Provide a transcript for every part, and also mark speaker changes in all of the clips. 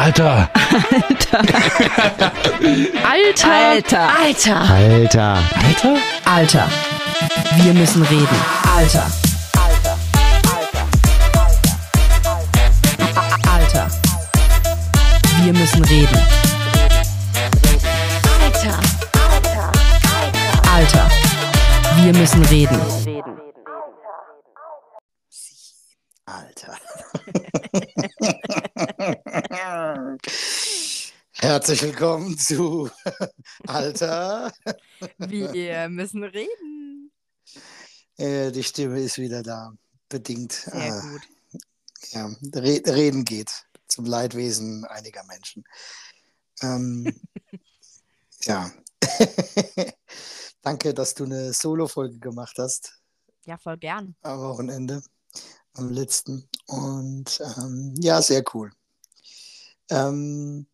Speaker 1: Alter!
Speaker 2: Alter!
Speaker 3: Alter.
Speaker 2: Alter!
Speaker 1: Alter! Alter?
Speaker 3: Alter. Wir müssen reden. Alter. Alter. Wir müssen reden.
Speaker 2: Alter!
Speaker 3: Alter. Wir müssen reden.
Speaker 4: Alter. Herzlich willkommen zu Alter.
Speaker 3: Wir müssen reden.
Speaker 4: Äh, die Stimme ist wieder da. Bedingt.
Speaker 3: Sehr
Speaker 4: äh,
Speaker 3: gut.
Speaker 4: ja, Re Reden geht zum Leidwesen einiger Menschen. Ähm, ja. Danke, dass du eine Solo-Folge gemacht hast
Speaker 3: Ja, voll gern.
Speaker 4: am Wochenende, am letzten. Und ähm, ja, sehr cool. Ähm,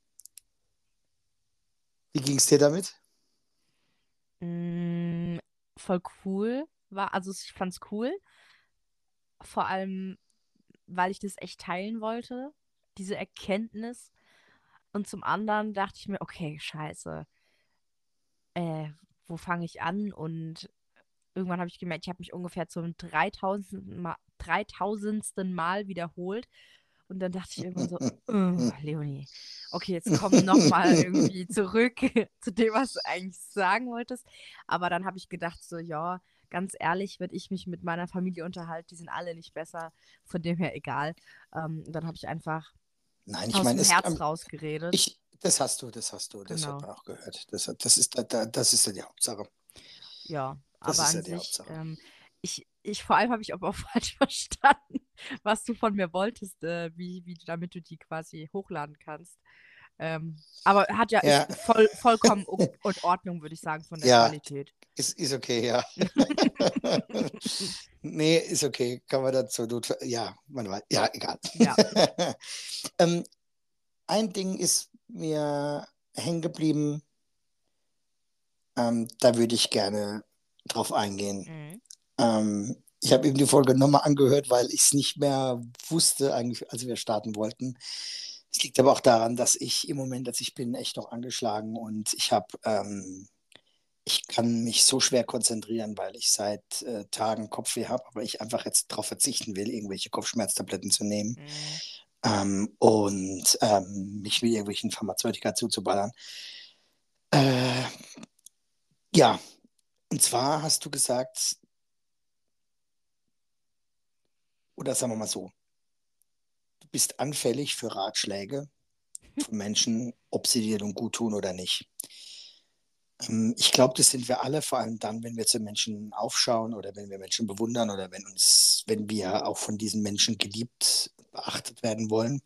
Speaker 4: wie ging es dir damit?
Speaker 3: Mm, voll cool war, also ich fand's cool. Vor allem, weil ich das echt teilen wollte, diese Erkenntnis. Und zum anderen dachte ich mir, okay, scheiße. Äh, wo fange ich an? Und irgendwann habe ich gemerkt, ich habe mich ungefähr zum 3000. Mal, 3000. Mal wiederholt. Und dann dachte ich irgendwann so, "Oh, Leonie, okay, jetzt komm nochmal irgendwie zurück zu dem, was du eigentlich sagen wolltest. Aber dann habe ich gedacht, so, ja, ganz ehrlich, wenn ich mich mit meiner Familie unterhalte, die sind alle nicht besser, von dem her egal. Ähm, und dann habe ich einfach
Speaker 4: Nein, ich
Speaker 3: aus
Speaker 4: meine,
Speaker 3: dem Herz
Speaker 4: ähm,
Speaker 3: rausgeredet.
Speaker 4: ich, das hast du, das hast du, das
Speaker 3: Genau.
Speaker 4: hat man auch gehört. Das, das, ist, da- da- das ist ja die Hauptsache.
Speaker 3: Ja,
Speaker 4: Das
Speaker 3: aber
Speaker 4: ist ja
Speaker 3: an
Speaker 4: die
Speaker 3: sich,
Speaker 4: Hauptsache.
Speaker 3: ähm, ich, ich, vor allem habe ich aber auch falsch verstanden, was du von mir wolltest, äh, wie, wie, damit du die quasi hochladen kannst. Ähm, aber hat ja,
Speaker 4: Ja.
Speaker 3: voll, vollkommen in Ordnung, würde ich sagen, von der
Speaker 4: Ja.
Speaker 3: Qualität.
Speaker 4: Ist, ist okay, ja. nee, ist okay. Kann man dazu not Ja, man weiß. Ja, egal.
Speaker 3: Ja.
Speaker 4: ähm, ein Ding ist mir hängen geblieben. Ähm, da würde ich gerne drauf eingehen.
Speaker 3: Mhm.
Speaker 4: Ich habe eben die Folge nochmal angehört, weil ich es nicht mehr wusste, eigentlich, als wir starten wollten. Es liegt aber auch daran, dass ich im Moment, als ich bin, echt noch angeschlagen und ich habe, ähm, ich kann mich so schwer konzentrieren, weil ich seit äh, Tagen Kopfweh habe, aber ich einfach jetzt darauf verzichten will, irgendwelche Kopfschmerztabletten zu nehmen
Speaker 3: Mhm.
Speaker 4: ähm, und ähm, mich mit irgendwelchen Pharmazeutika zuzuballern. Äh, ja, und zwar hast du gesagt, oder sagen wir mal so, du bist anfällig für Ratschläge von Menschen, ob sie dir nun gut tun oder nicht. Ähm, ich glaube, das sind wir alle, vor allem dann, wenn wir zu Menschen aufschauen oder wenn wir Menschen bewundern oder wenn uns, wenn wir auch von diesen Menschen geliebt, beachtet werden wollen.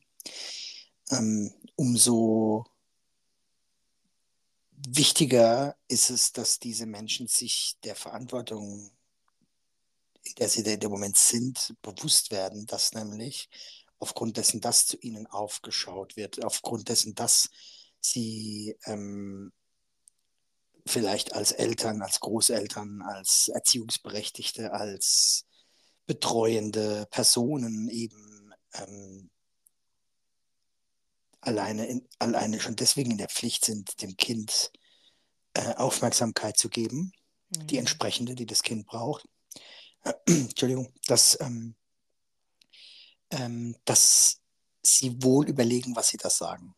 Speaker 4: Ähm, umso wichtiger ist es, dass diese Menschen sich der Verantwortung, der sie in dem Moment sind, bewusst werden, dass nämlich aufgrund dessen, dass zu ihnen aufgeschaut wird, aufgrund dessen, dass sie ähm, vielleicht als Eltern, als Großeltern, als Erziehungsberechtigte, als betreuende Personen eben ähm, alleine, in, alleine schon deswegen in der Pflicht sind, dem Kind äh, Aufmerksamkeit zu geben, die
Speaker 3: Mhm.
Speaker 4: entsprechende, die das Kind braucht. Entschuldigung, dass, ähm, ähm, dass sie wohl überlegen, was sie da sagen.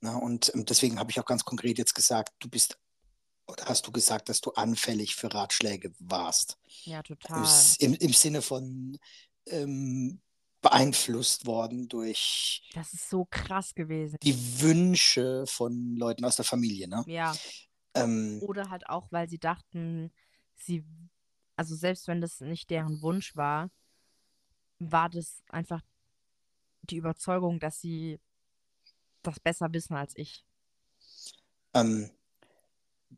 Speaker 4: Na, und ähm, deswegen habe ich auch ganz konkret jetzt gesagt, du bist, oder hast du gesagt, dass du anfällig für Ratschläge warst.
Speaker 3: Ja, total.
Speaker 4: Im, im Sinne von ähm, beeinflusst worden durch
Speaker 3: Das ist so krass gewesen.
Speaker 4: die Wünsche von Leuten aus der Familie. Ne?
Speaker 3: Ja,
Speaker 4: Ähm,
Speaker 3: oder halt auch, weil sie dachten, sie, also selbst wenn das nicht deren Wunsch war, war das einfach die Überzeugung, dass sie das besser wissen als ich.
Speaker 4: ähm,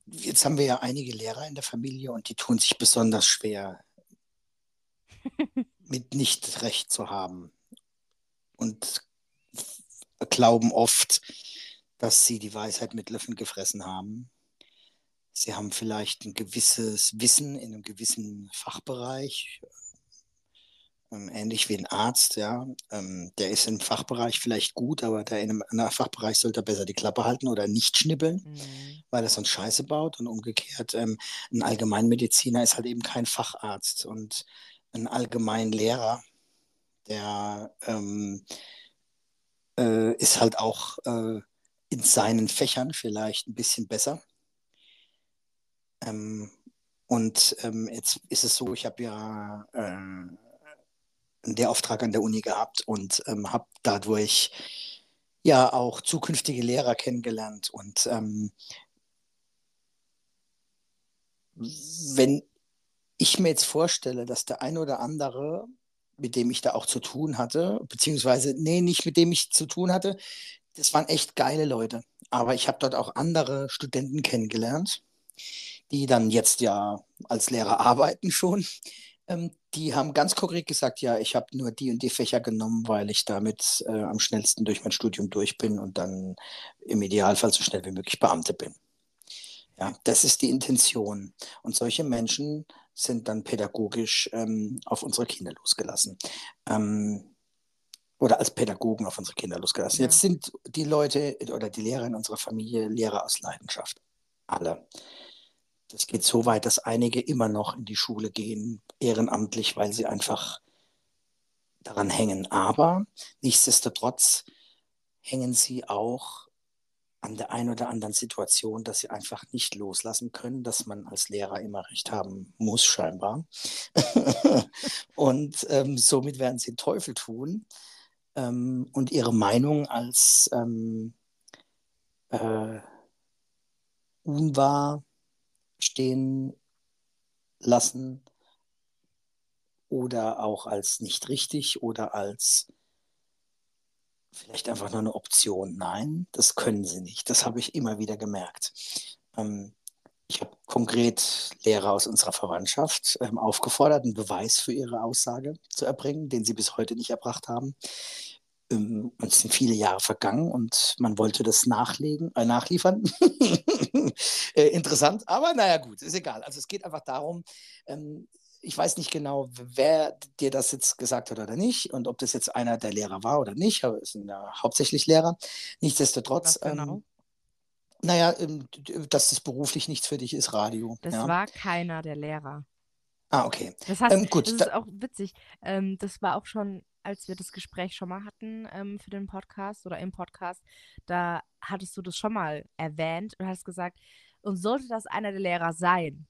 Speaker 4: jetzt haben wir ja einige Lehrer in der Familie und die tun sich besonders schwer, mit nicht recht zu haben und glauben oft, dass sie die Weisheit mit Löffeln gefressen haben. Sie haben vielleicht ein gewisses Wissen in einem gewissen Fachbereich, ähm, ähnlich wie ein Arzt, ja. Ähm, der ist im Fachbereich vielleicht gut, aber der in einem anderen Fachbereich sollte besser die Klappe halten oder nicht schnibbeln,
Speaker 3: Mhm.
Speaker 4: weil er sonst Scheiße baut. Und umgekehrt, ähm, ein Allgemeinmediziner ist halt eben kein Facharzt. Und ein Allgemeinlehrer, der ähm, äh, ist halt auch äh, in seinen Fächern vielleicht ein bisschen besser. Ähm, und ähm, jetzt ist es so, ich habe ja äh, einen Lehrauftrag an der Uni gehabt und ähm, habe dadurch ja auch zukünftige Lehrer kennengelernt. Und ähm, wenn ich mir jetzt vorstelle, dass der ein oder andere, mit dem ich da auch zu tun hatte, beziehungsweise, nee, nicht mit dem ich zu tun hatte, das waren echt geile Leute. Aber ich habe dort auch andere Studenten kennengelernt, die dann jetzt ja als Lehrer arbeiten schon. Ähm, die haben ganz konkret gesagt, ja, ich habe nur die und die Fächer genommen, weil ich damit äh, am schnellsten durch mein Studium durch bin und dann im Idealfall so schnell wie möglich Beamte bin. Ja, das ist die Intention. Und solche Menschen sind dann pädagogisch ähm, auf unsere Kinder losgelassen. Ähm, oder als Pädagogen auf unsere Kinder losgelassen.
Speaker 3: Ja.
Speaker 4: Jetzt sind die Leute oder die Lehrer in unserer Familie Lehrer aus Leidenschaft. Alle. Das geht so weit, dass einige immer noch in die Schule gehen, ehrenamtlich, weil sie einfach daran hängen. Aber nichtsdestotrotz hängen sie auch an der einen oder anderen Situation, dass sie einfach nicht loslassen können, dass man als Lehrer immer recht haben muss, scheinbar. und ähm, somit werden sie Teufel tun ähm, und ihre Meinung als ähm, äh, unwahr stehen lassen oder auch als nicht richtig oder als vielleicht einfach nur eine Option. Nein, das können sie nicht. Das habe ich immer wieder gemerkt. Ähm, ich habe konkret Lehrer aus unserer Verwandtschaft ähm, aufgefordert, einen Beweis für ihre Aussage zu erbringen, den sie bis heute nicht erbracht haben. Ähm, es sind viele Jahre vergangen und man wollte das nachlegen, äh, nachliefern. äh, interessant, aber naja, gut, ist egal. Also es geht einfach darum, ähm, ich weiß nicht genau, wer dir das jetzt gesagt hat oder nicht und ob das jetzt einer der Lehrer war oder nicht, aber es sind ja hauptsächlich Lehrer. Nichtsdestotrotz,
Speaker 3: Was genau?
Speaker 4: ähm, naja, ähm, dass das beruflich nichts für dich ist, Radio.
Speaker 3: Das
Speaker 4: ja.
Speaker 3: war keiner der Lehrer.
Speaker 4: Ah, okay.
Speaker 3: Das heißt,
Speaker 4: Ähm, gut,
Speaker 3: das
Speaker 4: da-
Speaker 3: ist auch witzig. Ähm, das war auch schon, als wir das Gespräch schon mal hatten ähm, für den Podcast oder im Podcast, da hattest du das schon mal erwähnt und hast gesagt, und sollte das einer der Lehrer sein,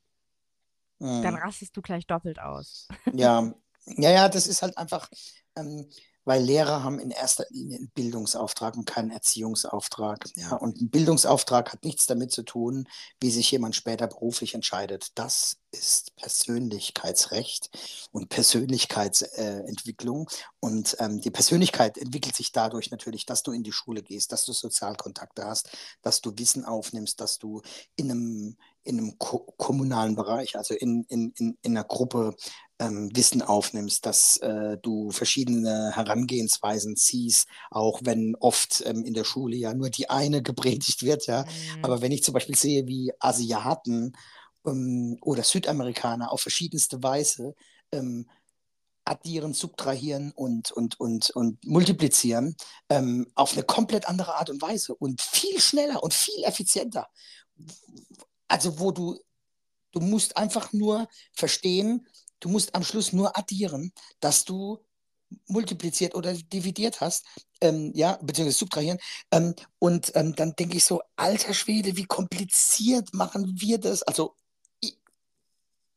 Speaker 3: dann
Speaker 4: Mhm.
Speaker 3: rastest du gleich doppelt aus.
Speaker 4: Ja, ja, ja, das ist halt einfach, ähm, weil Lehrer haben in erster Linie einen Bildungsauftrag und keinen Erziehungsauftrag. Ja, und ein Bildungsauftrag hat nichts damit zu tun, wie sich jemand später beruflich entscheidet. Das ist Persönlichkeitsrecht und Persönlichkeitsentwicklung. Und ähm, die Persönlichkeit entwickelt sich dadurch natürlich, dass du in die Schule gehst, dass du Sozialkontakte hast, dass du Wissen aufnimmst, dass du in einem, in einem ko kommunalen Bereich, also in, in, in, in einer Gruppe ähm, Wissen aufnimmst, dass äh, du verschiedene Herangehensweisen ziehst, auch wenn oft ähm, in der Schule ja nur die eine gepredigt wird, ja.
Speaker 3: Mhm.
Speaker 4: Aber wenn ich zum Beispiel sehe, wie Asiaten ähm, oder Südamerikaner auf verschiedenste Weise ähm, addieren, subtrahieren und, und, und, und multiplizieren ähm, auf eine komplett andere Art und Weise und viel schneller und viel effizienter. Also wo du, du musst einfach nur verstehen, du musst am Schluss nur addieren, dass du multipliziert oder dividiert hast, ähm, ja, beziehungsweise subtrahieren. Ähm, und ähm, dann denke ich so, alter Schwede, wie kompliziert machen wir das? Also, ich,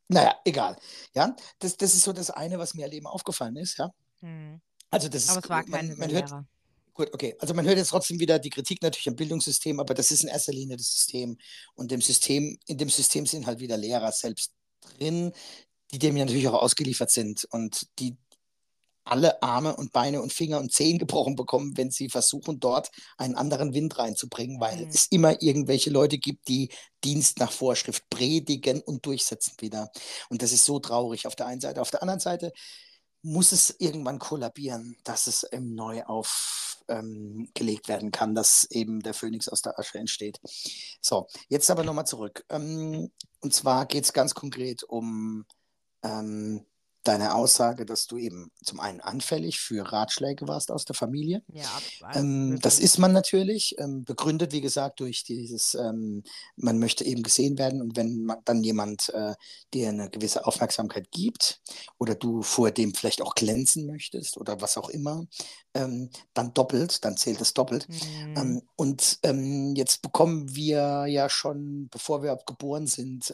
Speaker 4: naja, egal. Ja, das, das ist so das eine, was mir halt eben aufgefallen ist, ja.
Speaker 3: Mhm.
Speaker 4: Also das
Speaker 3: Aber
Speaker 4: ist,
Speaker 3: es war
Speaker 4: man,
Speaker 3: keiner der
Speaker 4: man hört,
Speaker 3: Lehrer.
Speaker 4: Gut, okay. Also man hört jetzt trotzdem wieder die Kritik natürlich am Bildungssystem, aber das ist in erster Linie das System. Und dem System, in dem System sind halt wieder Lehrer selbst drin, die dem ja natürlich auch ausgeliefert sind und die alle Arme und Beine und Finger und Zehen gebrochen bekommen, wenn sie versuchen, dort einen anderen Wind reinzubringen, weil
Speaker 3: Mhm.
Speaker 4: es immer irgendwelche Leute gibt, die Dienst nach Vorschrift predigen und durchsetzen wieder. Und das ist so traurig auf der einen Seite. Auf der anderen Seite muss es irgendwann kollabieren, dass es ähm, neu aufgelegt ähm, werden kann, dass eben der Phönix aus der Asche entsteht. So, jetzt aber nochmal zurück. Ähm, und zwar geht es ganz konkret um ähm, deine Aussage, dass du eben zum einen anfällig für Ratschläge warst aus der Familie.
Speaker 3: Ja, ab,
Speaker 4: Ähm, das ist man natürlich, ähm, begründet, wie gesagt, durch dieses, ähm, man möchte eben gesehen werden und wenn man, dann jemand äh, dir eine gewisse Aufmerksamkeit gibt oder du vor dem vielleicht auch glänzen möchtest oder was auch immer, ähm, dann doppelt, dann zählt es doppelt.
Speaker 3: Mhm.
Speaker 4: Ähm, und ähm, jetzt bekommen wir ja schon, bevor wir geboren sind,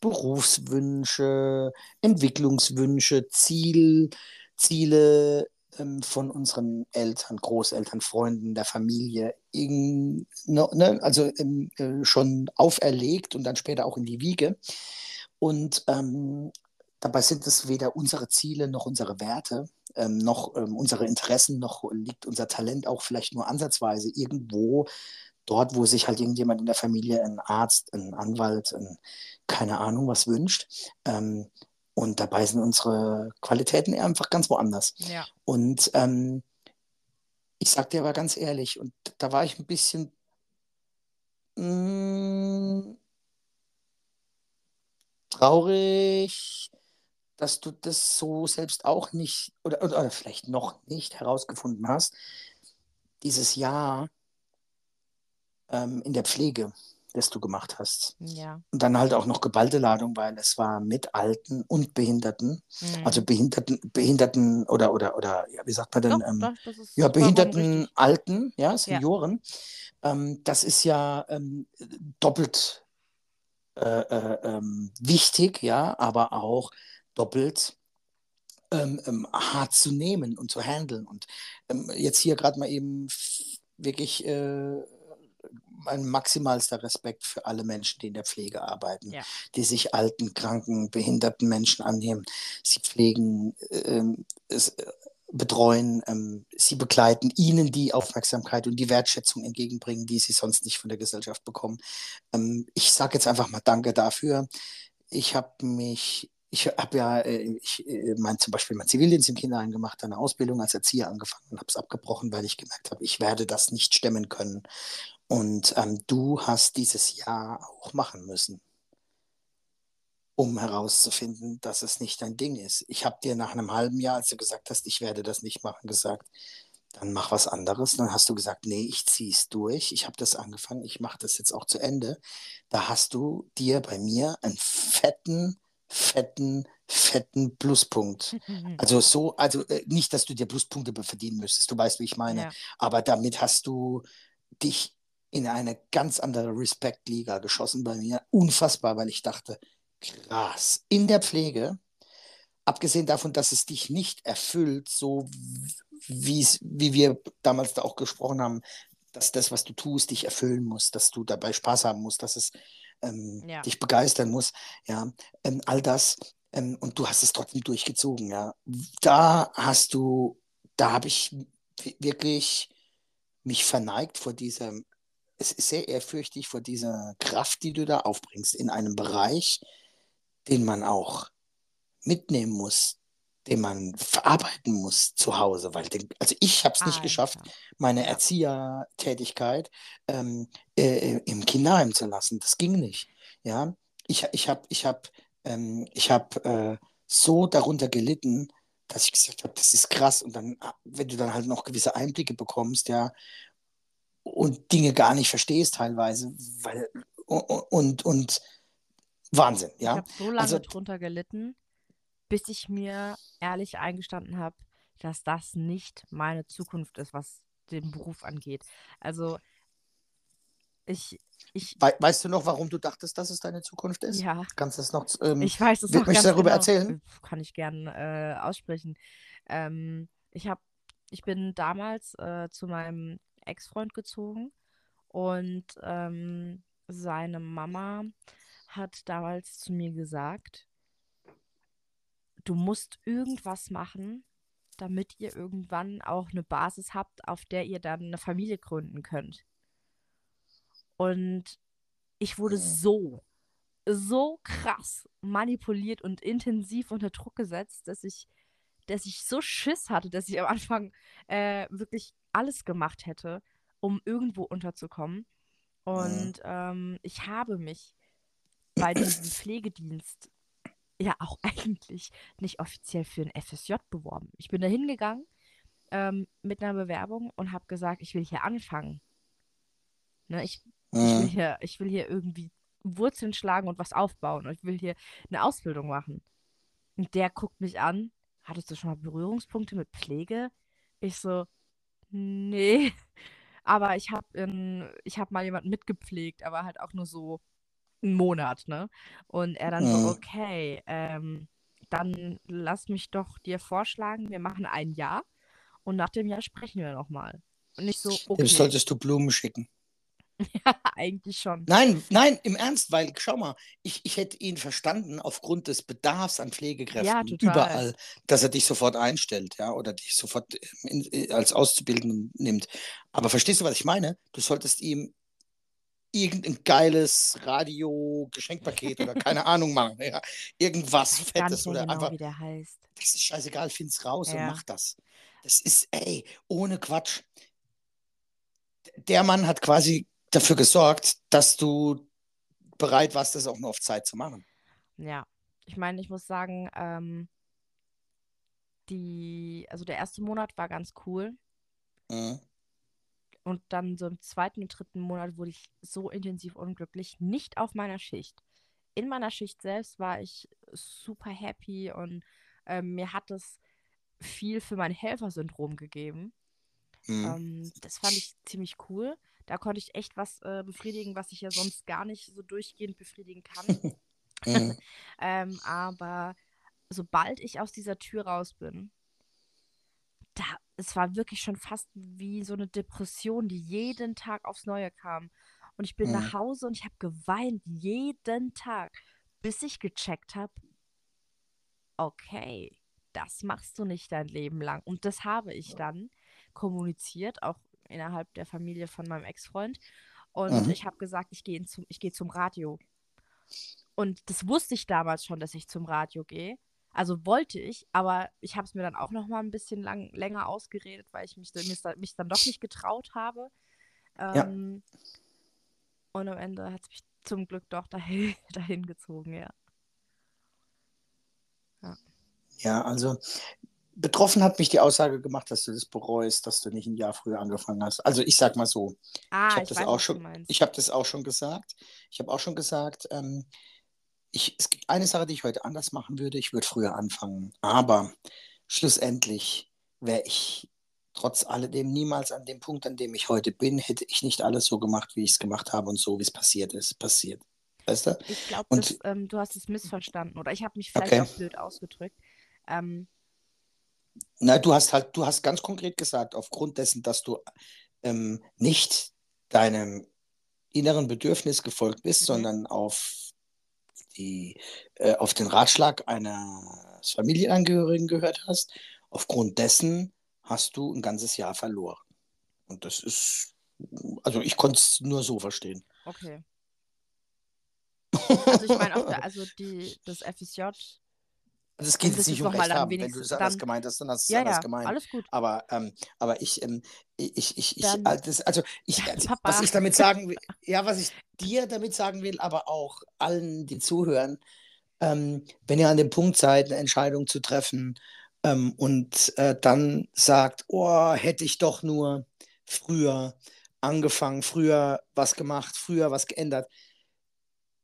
Speaker 4: Berufswünsche, Entwicklungswünsche, Ziel, Ziele ähm, von unseren Eltern, Großeltern, Freunden, der Familie, in, ne, also ähm, äh, schon auferlegt und dann später auch in die Wiege. Und ähm, dabei sind es weder unsere Ziele noch unsere Werte, ähm, noch ähm, unsere Interessen, noch liegt unser Talent auch vielleicht nur ansatzweise irgendwo dort, wo sich halt irgendjemand in der Familie, ein Arzt, ein Anwalt, ein, keine Ahnung was wünscht. Ähm, und dabei sind unsere Qualitäten einfach ganz woanders.
Speaker 3: Ja.
Speaker 4: Und ähm, ich sag dir aber ganz ehrlich, und da war ich ein bisschen mh, mm, traurig, dass du das so selbst auch nicht oder, oder, oder vielleicht noch nicht herausgefunden hast. Dieses Jahr ähm, in der Pflege das du gemacht hast.
Speaker 3: Ja.
Speaker 4: Und dann halt auch noch geballte Ladung, weil es war mit Alten und Behinderten.
Speaker 3: Mhm.
Speaker 4: Also Behinderten, Behinderten oder, oder, oder ja, wie sagt man denn?
Speaker 3: Doch,
Speaker 4: ähm,
Speaker 3: doch,
Speaker 4: ja, Behinderten. Alten, ja, Senioren. Ähm, das ist ja ähm, doppelt äh, äh, ähm, wichtig, ja, aber auch doppelt ähm, ähm, hart zu nehmen und zu handeln. Und jetzt hier gerade mal eben wirklich äh, mein maximalster Respekt für alle Menschen, die in der Pflege arbeiten,
Speaker 3: Ja.
Speaker 4: die sich alten, kranken, behinderten Menschen annehmen. Sie pflegen, ähm, es, äh, betreuen, ähm, sie begleiten, ihnen die Aufmerksamkeit und die Wertschätzung entgegenbringen, die sie sonst nicht von der Gesellschaft bekommen. Ähm, ich sage jetzt einfach mal Danke dafür. Ich habe mich ich habe ja äh, ich, äh, mein, zum Beispiel mein Zivildienst im Kinderheim gemacht, eine Ausbildung als Erzieher angefangen und habe es abgebrochen, weil ich gemerkt habe, ich werde das nicht stemmen können. Und ähm, du hast dieses Jahr auch machen müssen, um herauszufinden, dass es nicht dein Ding ist. Ich habe dir nach einem halben Jahr, als du gesagt hast, ich werde das nicht machen, gesagt, dann mach was anderes. Dann hast du gesagt, nee, ich ziehe es durch. Ich habe das angefangen, ich mache das jetzt auch zu Ende. Da hast du dir bei mir einen fetten, fetten, fetten Pluspunkt. Also so, also äh, nicht, dass du dir Pluspunkte verdienen müsstest, du weißt, wie ich meine,
Speaker 3: Ja.
Speaker 4: aber damit hast du dich in eine ganz andere Respektliga geschossen bei mir. Unfassbar, weil ich dachte, krass, in der Pflege, abgesehen davon, dass es dich nicht erfüllt, so wie wir damals da auch gesprochen haben, dass das, was du tust, dich erfüllen muss, dass du dabei Spaß haben musst, dass es ähm,
Speaker 3: Ja.
Speaker 4: dich begeistern muss, ja, ähm, all das. Ähm, und du hast es trotzdem durchgezogen, ja. Da hast du, da habe ich wirklich mich verneigt vor dieser, es ist sehr ehrfürchtig vor dieser Kraft, die du da aufbringst in einem Bereich, den man auch mitnehmen muss, den man verarbeiten muss zu Hause, weil den, also ich habe es nicht geschafft,
Speaker 3: Alter.
Speaker 4: meine
Speaker 3: Ja.
Speaker 4: Erziehertätigkeit ähm, äh, im Kinderheim zu lassen. Das ging nicht. Ja, ich, ich habe ich hab, ähm, ich hab, äh, so darunter gelitten, dass ich gesagt habe, das ist krass. Und dann, wenn du dann halt noch gewisse Einblicke bekommst, ja, und Dinge gar nicht verstehst teilweise, weil und, und, Wahnsinn,
Speaker 3: Ich
Speaker 4: ja.
Speaker 3: habe so lange
Speaker 4: Also-
Speaker 3: drunter gelitten, bis ich mir ehrlich eingestanden habe, dass das nicht meine Zukunft ist, was den Beruf angeht. Also ich, ich,
Speaker 4: We weißt du noch, warum du dachtest, dass es deine Zukunft ist?
Speaker 3: ja,
Speaker 4: Kannst du das noch ähm,
Speaker 3: ich weiß es noch
Speaker 4: möchtest du darüber
Speaker 3: genau.
Speaker 4: erzählen?
Speaker 3: Kann ich gern äh, aussprechen. Ähm, ich habe, ich bin damals äh, zu meinem Ex-Freund gezogen und ähm, seine Mama hat damals zu mir gesagt, du musst irgendwas machen, damit ihr irgendwann auch eine Basis habt, auf der ihr dann eine Familie gründen könnt. Und ich wurde
Speaker 4: Mhm.
Speaker 3: so, so krass manipuliert und intensiv unter Druck gesetzt, dass ich, dass ich so Schiss hatte, dass ich am Anfang äh, wirklich alles gemacht hätte, um irgendwo unterzukommen. Und ähm, ich habe mich bei diesem Pflegedienst ja auch eigentlich nicht offiziell für ein FSJ beworben. Ich bin da hingegangen ähm, mit einer Bewerbung und habe gesagt, ich will hier anfangen. Ne, ich, ich, will
Speaker 4: Mhm.
Speaker 3: hier, ich will hier irgendwie Wurzeln schlagen und was aufbauen und ich will hier eine Ausbildung machen. Und der guckt mich an, hattest du schon mal Berührungspunkte mit Pflege? Ich so, nee, aber ich habe ich hab mal jemanden mitgepflegt, aber halt auch nur so einen Monat, ne? Und er dann so,
Speaker 4: Mhm.
Speaker 3: okay, ähm, dann lass mich doch dir vorschlagen, wir machen ein Jahr und nach dem Jahr sprechen wir nochmal. Und ich so,
Speaker 4: Dem
Speaker 3: okay,
Speaker 4: solltest du Blumen schicken.
Speaker 3: eigentlich schon.
Speaker 4: Nein, nein, im Ernst, weil, schau mal, ich, ich hätte ihn verstanden aufgrund des Bedarfs an Pflegekräften
Speaker 3: Ja,
Speaker 4: überall, dass er dich sofort einstellt, ja, oder dich sofort in, in, als Auszubildenden nimmt. Aber verstehst du, was ich meine? Du solltest ihm irgendein geiles Radio-Geschenkpaket oder keine Ahnung machen, ja. Irgendwas Fettes oder
Speaker 3: genau,
Speaker 4: einfach,
Speaker 3: wie der heißt.
Speaker 4: das ist scheißegal, find's raus und
Speaker 3: Ja.
Speaker 4: mach das. Das ist, ey, ohne Quatsch. Der Mann hat quasi dafür gesorgt, dass du bereit warst, das auch nur auf Zeit zu machen.
Speaker 3: Ja, ich meine, ich muss sagen, ähm, die, also der erste Monat war ganz cool.
Speaker 4: Mhm.
Speaker 3: Und dann so im zweiten und dritten Monat wurde ich so intensiv unglücklich, nicht auf meiner Schicht. In meiner Schicht selbst war ich super happy und ähm, mir hat es viel für mein Helfersyndrom gegeben.
Speaker 4: Mhm.
Speaker 3: Ähm, das fand ich ziemlich cool. Da konnte ich echt was äh, befriedigen, was ich ja sonst gar nicht so durchgehend befriedigen kann.
Speaker 4: Mhm.
Speaker 3: Ähm, aber sobald ich aus dieser Tür raus bin, da, es war wirklich schon fast wie so eine Depression, die jeden Tag aufs Neue kam. Und ich bin
Speaker 4: Mhm.
Speaker 3: nach Hause und ich habe geweint jeden Tag, bis ich gecheckt habe, okay, das machst du nicht dein Leben lang. Und das habe ich dann kommuniziert, auch innerhalb der Familie von meinem Ex-Freund. Und
Speaker 4: Mhm.
Speaker 3: ich habe gesagt, ich gehe zum, ich gehe zum Radio. Und das wusste ich damals schon, dass ich zum Radio gehe. Also wollte ich, aber ich habe es mir dann auch noch mal ein bisschen lang, länger ausgeredet, weil ich mich, mich, dann doch nicht getraut habe.
Speaker 4: Ja.
Speaker 3: Ähm, Und am Ende hat es mich zum Glück doch dahin, dahin gezogen, ja.
Speaker 4: Ja, also betroffen hat mich die Aussage gemacht, dass du das bereust, dass du nicht ein Jahr früher angefangen hast. Also ich sag mal so,
Speaker 3: Ah,
Speaker 4: ich habe das auch schon, ich habe das auch schon gesagt. Ich habe auch schon gesagt, ähm, ich, es gibt eine Sache, die ich heute anders machen würde. Ich würde früher anfangen. Aber schlussendlich wäre ich trotz alledem niemals an dem Punkt, an dem ich heute bin, hätte ich nicht alles so gemacht, wie ich es gemacht habe und so, wie es passiert ist, passiert. Weißt du?
Speaker 3: Ich glaube, ähm, du hast es missverstanden oder ich habe mich vielleicht
Speaker 4: Okay.
Speaker 3: auch blöd ausgedrückt. Ähm,
Speaker 4: Na, du hast halt, du hast ganz konkret gesagt, aufgrund dessen, dass du ähm, nicht deinem inneren Bedürfnis gefolgt bist,
Speaker 3: Mhm.
Speaker 4: sondern auf die, äh, auf den Ratschlag eines Familienangehörigen gehört hast, aufgrund dessen hast du ein ganzes Jahr verloren. Und das ist, also ich konnte es nur so verstehen.
Speaker 3: okay. Also ich meine also die, das FSJ,
Speaker 4: Also es geht jetzt nicht um Recht haben. Wenn du es anders gemeint hast, dann hast du es
Speaker 3: ja,
Speaker 4: anders
Speaker 3: ja,
Speaker 4: gemeint.
Speaker 3: alles gut.
Speaker 4: Aber, ähm, aber ich, ähm, ich, ich, ich,
Speaker 3: Dann-
Speaker 4: also das- also ich, also, was ich damit sagen will, ja, was ich dir damit sagen will, aber auch allen, die zuhören, ähm, wenn ihr an dem Punkt seid, eine Entscheidung zu treffen ähm, und äh, dann sagt, oh, hätte ich doch nur früher angefangen, früher was gemacht, früher was geändert.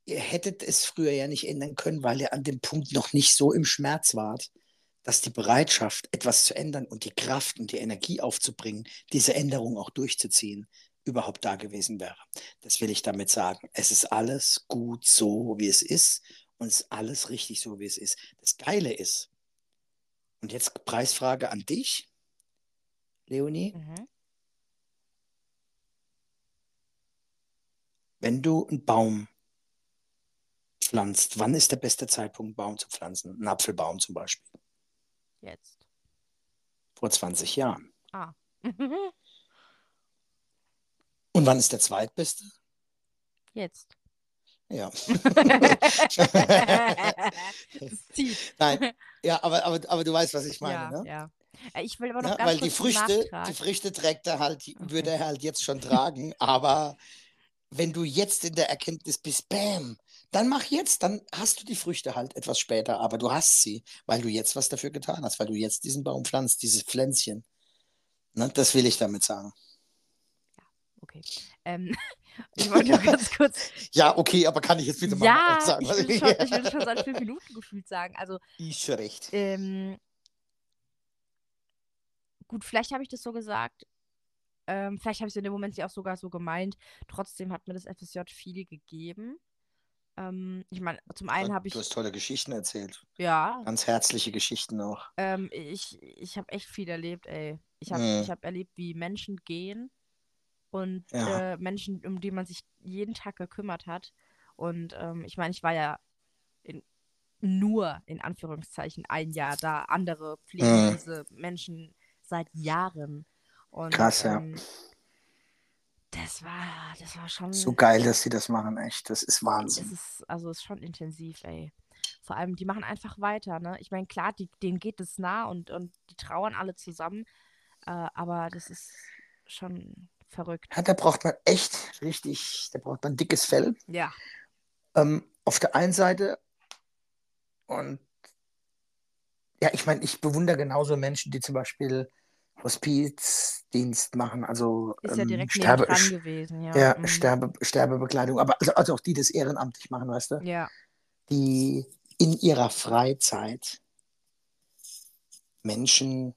Speaker 4: Ihr hättet es früher ja nicht ändern können, weil ihr an dem Punkt noch nicht so im Schmerz wart, dass die Bereitschaft, etwas zu ändern und die Kraft und die Energie aufzubringen, diese Änderung auch durchzuziehen, überhaupt da gewesen wäre. Das will ich damit sagen. Es ist alles gut so, wie es ist und es ist alles richtig so, wie es ist. Das Geile ist, und jetzt Preisfrage an dich, Leonie,
Speaker 3: Mhm.
Speaker 4: wenn du einen Baum pflanzt, wann ist der beste Zeitpunkt, einen Baum zu pflanzen? Einen Apfelbaum zum Beispiel.
Speaker 3: Jetzt.
Speaker 4: Vor 20 Jahren.
Speaker 3: Ah.
Speaker 4: Und wann ist der zweitbeste?
Speaker 3: Jetzt.
Speaker 4: Ja. Nein, ja, aber, aber, aber du weißt, was ich meine,
Speaker 3: ja,
Speaker 4: ne?
Speaker 3: ja. Äh, Ich will aber noch
Speaker 4: Ja,
Speaker 3: ganz
Speaker 4: weil die Früchte, die Früchte trägt er halt,
Speaker 3: Okay.
Speaker 4: würde er halt jetzt schon tragen, aber wenn du jetzt in der Erkenntnis bist, bam, Dann mach jetzt, dann hast du die Früchte halt etwas später, aber du hast sie, weil du jetzt was dafür getan hast, weil du jetzt diesen Baum pflanzt, dieses Pflänzchen. Ne, das will ich damit sagen.
Speaker 3: Okay. Ähm, ich wollte nur ganz kurz.
Speaker 4: Ja, okay, aber kann ich jetzt bitte mal
Speaker 3: Ja,
Speaker 4: sagen?
Speaker 3: ich will, schon, ich will schon seit fünf Minuten gefühlt sagen. Also,
Speaker 4: Ich recht.
Speaker 3: ähm, gut, vielleicht habe ich das so gesagt. Ähm, vielleicht habe ich es in dem Moment ja auch sogar so gemeint. Trotzdem hat mir das FSJ viel gegeben. Ähm, ich meine, zum einen habe ich,
Speaker 4: Du hast tolle Geschichten erzählt.
Speaker 3: ja,
Speaker 4: Ganz herzliche Geschichten auch.
Speaker 3: ähm, ich, ich habe echt viel erlebt, ey. Ich habe
Speaker 4: Mhm.
Speaker 3: ich hab erlebt, wie Menschen gehen und
Speaker 4: Ja.
Speaker 3: äh, Menschen, um die man sich jeden Tag gekümmert hat. Und ähm, ich meine, ich war ja in, nur in Anführungszeichen ein Jahr da. Andere pflegen
Speaker 4: Mhm.
Speaker 3: diese Menschen seit Jahren. Und
Speaker 4: Krass, ja.
Speaker 3: ähm, das war, das war schon.
Speaker 4: So geil, dass sie das machen, echt. Das ist Wahnsinn.
Speaker 3: ist, also es ist schon intensiv, ey. Vor allem, die machen einfach weiter, ne? Ich meine, klar, die, denen geht es nah und, und die trauern alle zusammen. Äh, aber das ist schon verrückt.
Speaker 4: Ja, da braucht man echt richtig, da braucht man dickes Fell.
Speaker 3: Ja.
Speaker 4: Ähm, auf der einen Seite und ja, ich meine, ich bewundere genauso Menschen, die zum Beispiel Hospizdienst machen, also
Speaker 3: Ist ja
Speaker 4: ähm,
Speaker 3: direkt
Speaker 4: Sterbe,
Speaker 3: nebendran
Speaker 4: Sch-
Speaker 3: gewesen, ja.
Speaker 4: ja,
Speaker 3: mhm.
Speaker 4: Sterbe, Sterbebekleidung, aber also, also auch die das ehrenamtlich machen, weißt du,
Speaker 3: Ja,
Speaker 4: die in ihrer Freizeit Menschen,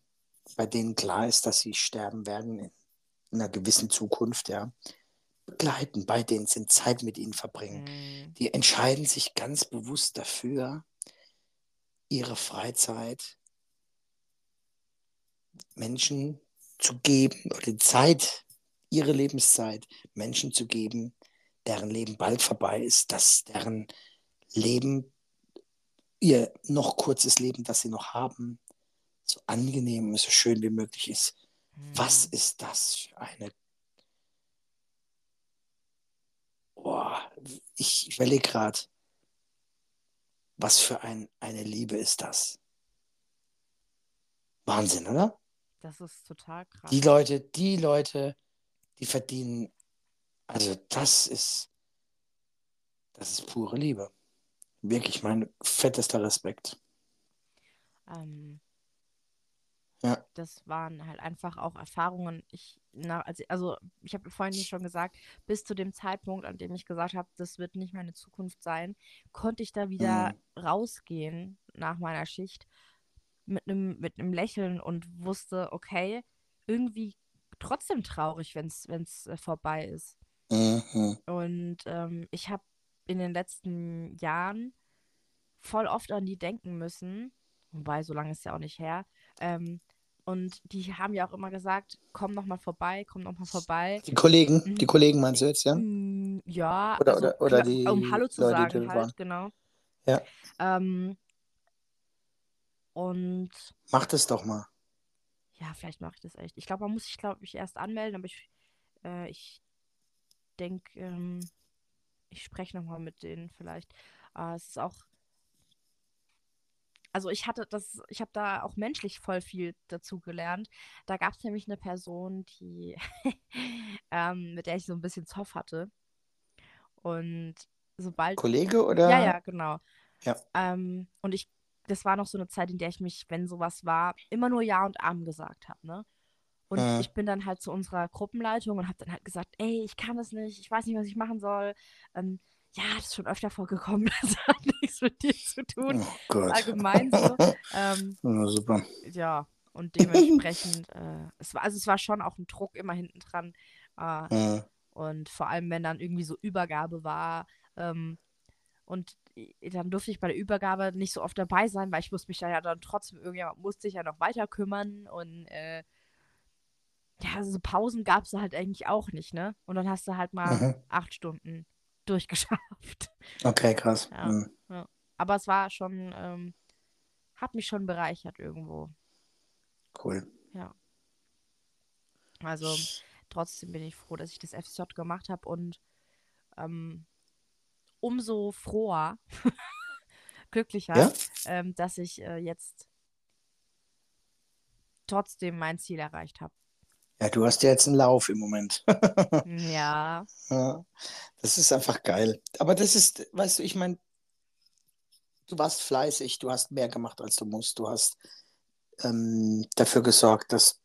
Speaker 4: bei denen klar ist, dass sie sterben werden in einer gewissen Zukunft, ja, begleiten, bei denen sind, Zeit mit ihnen verbringen.
Speaker 3: mm,
Speaker 4: Die entscheiden sich ganz bewusst dafür, ihre Freizeit Menschen zu geben oder die Zeit, ihre Lebenszeit Menschen zu geben, deren Leben bald vorbei ist, dass deren Leben, ihr noch kurzes Leben, das sie noch haben, so angenehm und so schön wie möglich ist. Was
Speaker 3: mm.
Speaker 4: ist das für eine... Boah, ich überlege gerade, was für ein, eine Liebe ist das? Wahnsinn, oder?
Speaker 3: Das ist total krass.
Speaker 4: Die Leute, die Leute, die verdienen, also das ist, das ist pure Liebe. Wirklich mein fettester Respekt.
Speaker 3: Ähm,
Speaker 4: Ja.
Speaker 3: das waren halt einfach auch Erfahrungen. Ich, na, also, also ich habe vorhin schon gesagt, bis zu dem Zeitpunkt, an dem ich gesagt habe, das wird nicht meine Zukunft sein, konnte ich da wieder rausgehen nach meiner Schicht mit einem mit einem Lächeln und wusste, okay, irgendwie trotzdem traurig, wenn es äh, vorbei ist.
Speaker 4: Mhm.
Speaker 3: Und ähm, ich habe in den letzten Jahren voll oft an die denken müssen, wobei so lange ist ja auch nicht her. Ähm, und die haben ja auch immer gesagt, komm noch mal vorbei, komm noch mal vorbei.
Speaker 4: Die Kollegen,
Speaker 3: Mhm.
Speaker 4: die Kollegen meinst du jetzt, ja?
Speaker 3: Mm, ja,
Speaker 4: Oder-
Speaker 3: also,
Speaker 4: oder- oder die
Speaker 3: um Hallo zu
Speaker 4: Leute,
Speaker 3: sagen halt,
Speaker 4: waren.
Speaker 3: genau.
Speaker 4: Ja.
Speaker 3: Ähm, und
Speaker 4: Mach das doch mal.
Speaker 3: ja, vielleicht mache ich das echt. Ich glaube, man muss sich, glaube ich, erst anmelden, aber ich, äh, ich denke, ähm, ich spreche nochmal mit denen vielleicht. Äh, es ist auch, also ich hatte das, ich habe da auch menschlich voll viel dazu gelernt. Da gab es nämlich eine Person, die, ähm, mit der ich so ein bisschen Zoff hatte. Und sobald
Speaker 4: Kollege oder?
Speaker 3: ja, ja, genau.
Speaker 4: Ja.
Speaker 3: Ähm, und ich, das war noch so eine Zeit, in der ich mich, wenn sowas war, immer nur Ja und Amen gesagt habe, ne? Und
Speaker 4: Mhm.
Speaker 3: ich bin dann halt zu unserer Gruppenleitung und habe dann halt gesagt, ey, ich kann das nicht, ich weiß nicht, was ich machen soll. Ähm, ja, das ist schon öfter vorgekommen, das hat nichts mit dir zu tun.
Speaker 4: Oh Gott.
Speaker 3: Allgemein so. Ähm,
Speaker 4: Ja, super.
Speaker 3: ja, und dementsprechend, äh, es war, also es war schon auch ein Druck immer hinten dran. Äh,
Speaker 4: Mhm.
Speaker 3: und vor allem, wenn dann irgendwie so Übergabe war. Ähm, und i- dann durfte ich bei der Übergabe nicht so oft dabei sein, weil ich musste mich da ja dann trotzdem, irgendjemand musste sich ja noch weiter kümmern. Und äh, ja, so Pausen gab es halt eigentlich auch nicht, ne? Und dann hast du halt mal
Speaker 4: Mhm.
Speaker 3: acht Stunden durchgeschafft.
Speaker 4: Okay, krass.
Speaker 3: Ja.
Speaker 4: Mhm.
Speaker 3: Aber es war schon, ähm, hat mich schon bereichert irgendwo.
Speaker 4: Cool.
Speaker 3: Also trotzdem bin ich froh, dass ich das FSJ gemacht habe und ähm, umso froher, glücklicher,
Speaker 4: Ja?
Speaker 3: ähm, dass ich äh, jetzt trotzdem mein Ziel erreicht habe.
Speaker 4: Ja, du hast ja jetzt einen Lauf im Moment.
Speaker 3: Ja.
Speaker 4: Ja, das ist einfach geil. Aber das ist, weißt du, ich meine, du warst fleißig, du hast mehr gemacht, als du musst. Du hast ähm, dafür gesorgt, dass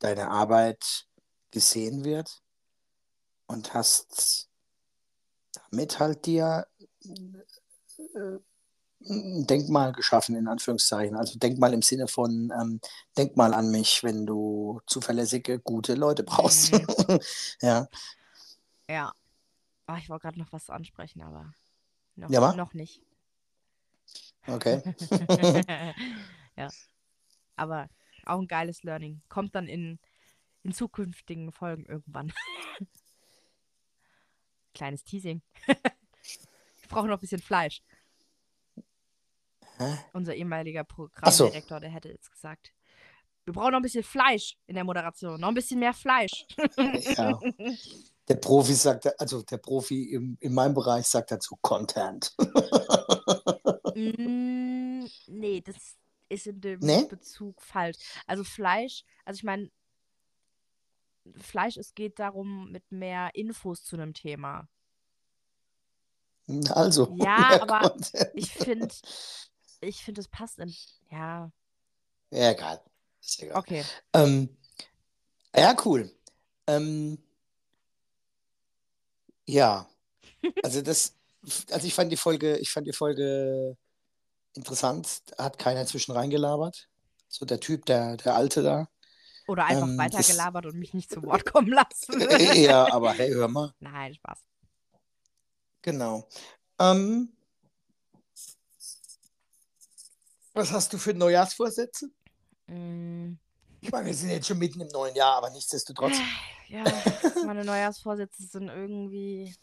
Speaker 4: deine Arbeit gesehen wird und hast damit halt dir äh, ein Denkmal geschaffen, in Anführungszeichen. Also Denkmal im Sinne von ähm, Denkmal an mich, wenn du zuverlässige, gute Leute brauchst.
Speaker 3: Mhm.
Speaker 4: ja.
Speaker 3: Ja. Ah, ich wollte gerade noch was ansprechen, aber noch,
Speaker 4: Ja,
Speaker 3: noch nicht.
Speaker 4: Okay.
Speaker 3: ja. Aber auch ein geiles Learning. Kommt dann in, in zukünftigen Folgen irgendwann. Kleines Teasing. ich brauche noch ein bisschen Fleisch.
Speaker 4: Hä?
Speaker 3: Unser ehemaliger
Speaker 4: Ach so.
Speaker 3: Programmdirektor, der hätte jetzt gesagt, wir brauchen noch ein bisschen Fleisch in der Moderation. Noch ein bisschen mehr Fleisch.
Speaker 4: Ja. Der Profi sagt, also der Profi im, in meinem Bereich sagt dazu Content.
Speaker 3: Mm, nee, das ist in dem
Speaker 4: Nee?
Speaker 3: Bezug falsch. Also Fleisch, also ich meine, Fleisch, es geht darum, mit mehr Infos zu einem Thema.
Speaker 4: Also.
Speaker 3: Ja, aber
Speaker 4: Content.
Speaker 3: Ich finde, ich finde, es passt in. Ja,
Speaker 4: Ja, egal. Ist egal.
Speaker 3: okay.
Speaker 4: Ähm, ja, cool. Ähm, ja, also das, also ich fand die Folge, ich fand die Folge interessant. Hat keiner zwischen reingelabert. So der Typ, der, der Alte da.
Speaker 3: Oder einfach
Speaker 4: Ähm,
Speaker 3: weitergelabert und mich nicht zu Wort kommen lassen.
Speaker 4: ja, aber hey, hör mal.
Speaker 3: Nein, Spaß.
Speaker 4: Genau. Ähm, was hast du für Neujahrsvorsätze?
Speaker 3: Mm,
Speaker 4: Ich meine, wir sind jetzt schon mitten im neuen Jahr, aber nichtsdestotrotz.
Speaker 3: ja, meine Neujahrsvorsätze sind irgendwie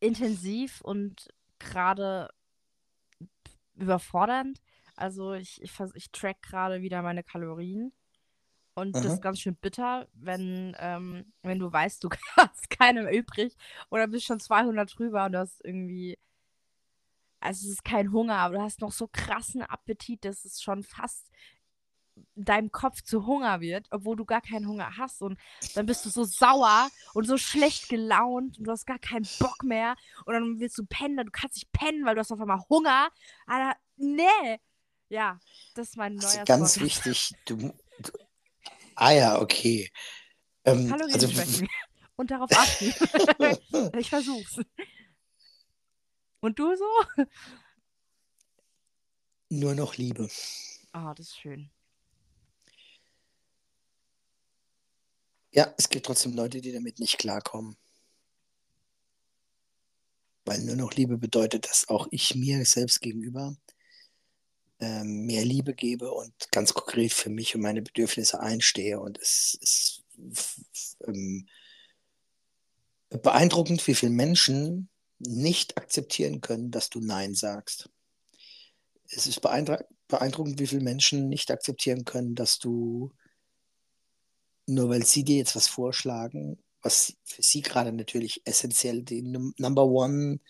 Speaker 3: intensiv und gerade überfordernd. Also ich, ich, ich track gerade wieder meine Kalorien. Und das
Speaker 4: Mhm.
Speaker 3: ist ganz schön bitter, wenn, ähm, wenn du weißt, du hast keine mehr übrig oder bist schon 200 drüber und du hast irgendwie, also es ist kein Hunger, aber du hast noch so krassen Appetit, dass es schon fast in deinem Kopf zu Hunger wird, obwohl du gar keinen Hunger hast. Und dann bist du so sauer und so schlecht gelaunt und du hast gar keinen Bock mehr. Und dann willst du pennen, du kannst nicht pennen, weil du hast auf einmal Hunger. Alter, nee. Ja, das ist mein
Speaker 4: Also
Speaker 3: neuer
Speaker 4: ganz wichtig, du, du. Ah ja, okay. Ähm,
Speaker 3: Kalorien
Speaker 4: also.
Speaker 3: Und darauf achten. ich versuch's. Und du so?
Speaker 4: nur noch Liebe.
Speaker 3: Ah, das ist schön.
Speaker 4: Ja, es gibt trotzdem Leute, die damit nicht klarkommen. Weil nur noch Liebe bedeutet, dass auch ich mir selbst gegenüber ähm, mehr Liebe gebe und ganz konkret für mich und meine Bedürfnisse einstehe. Und es ist ähm, beeindruckend, wie viele Menschen nicht akzeptieren können, dass du Nein sagst. Es ist beeindru beeindruckend, wie viele Menschen nicht akzeptieren können, dass du nur weil sie dir jetzt was vorschlagen, was für sie gerade natürlich essentiell die Num- Number One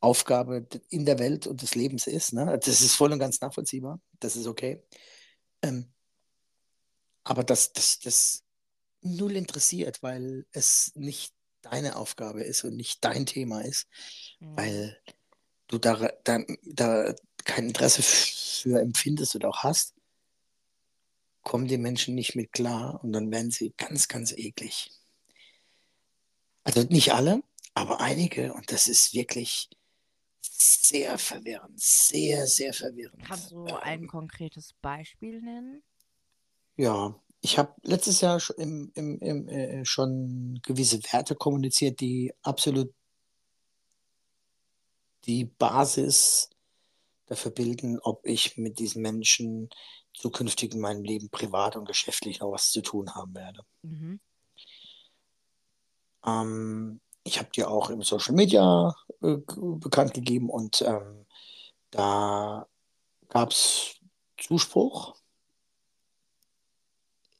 Speaker 4: Aufgabe in der Welt und des Lebens ist. Ne? Das ist voll und ganz nachvollziehbar. Das ist okay. Ähm, aber dass das, das null interessiert, weil es nicht deine Aufgabe ist und nicht dein Thema ist,
Speaker 3: Mhm.
Speaker 4: weil du da, da, da kein Interesse für empfindest oder auch hast, kommen die Menschen nicht mit klar und dann werden sie ganz, ganz eklig. Also nicht alle, aber einige und das ist wirklich sehr verwirrend, sehr, sehr verwirrend.
Speaker 3: Kannst du ein
Speaker 4: Ähm,
Speaker 3: konkretes Beispiel nennen?
Speaker 4: Ja, ich habe letztes Jahr schon, im, im, im, äh, schon gewisse Werte kommuniziert, die absolut die Basis dafür bilden, ob ich mit diesen Menschen zukünftig in meinem Leben privat und geschäftlich noch was zu tun haben werde.
Speaker 3: Mhm.
Speaker 4: Ähm, ich habe die auch im Social Media äh, bekannt gegeben und ähm, da gab es Zuspruch.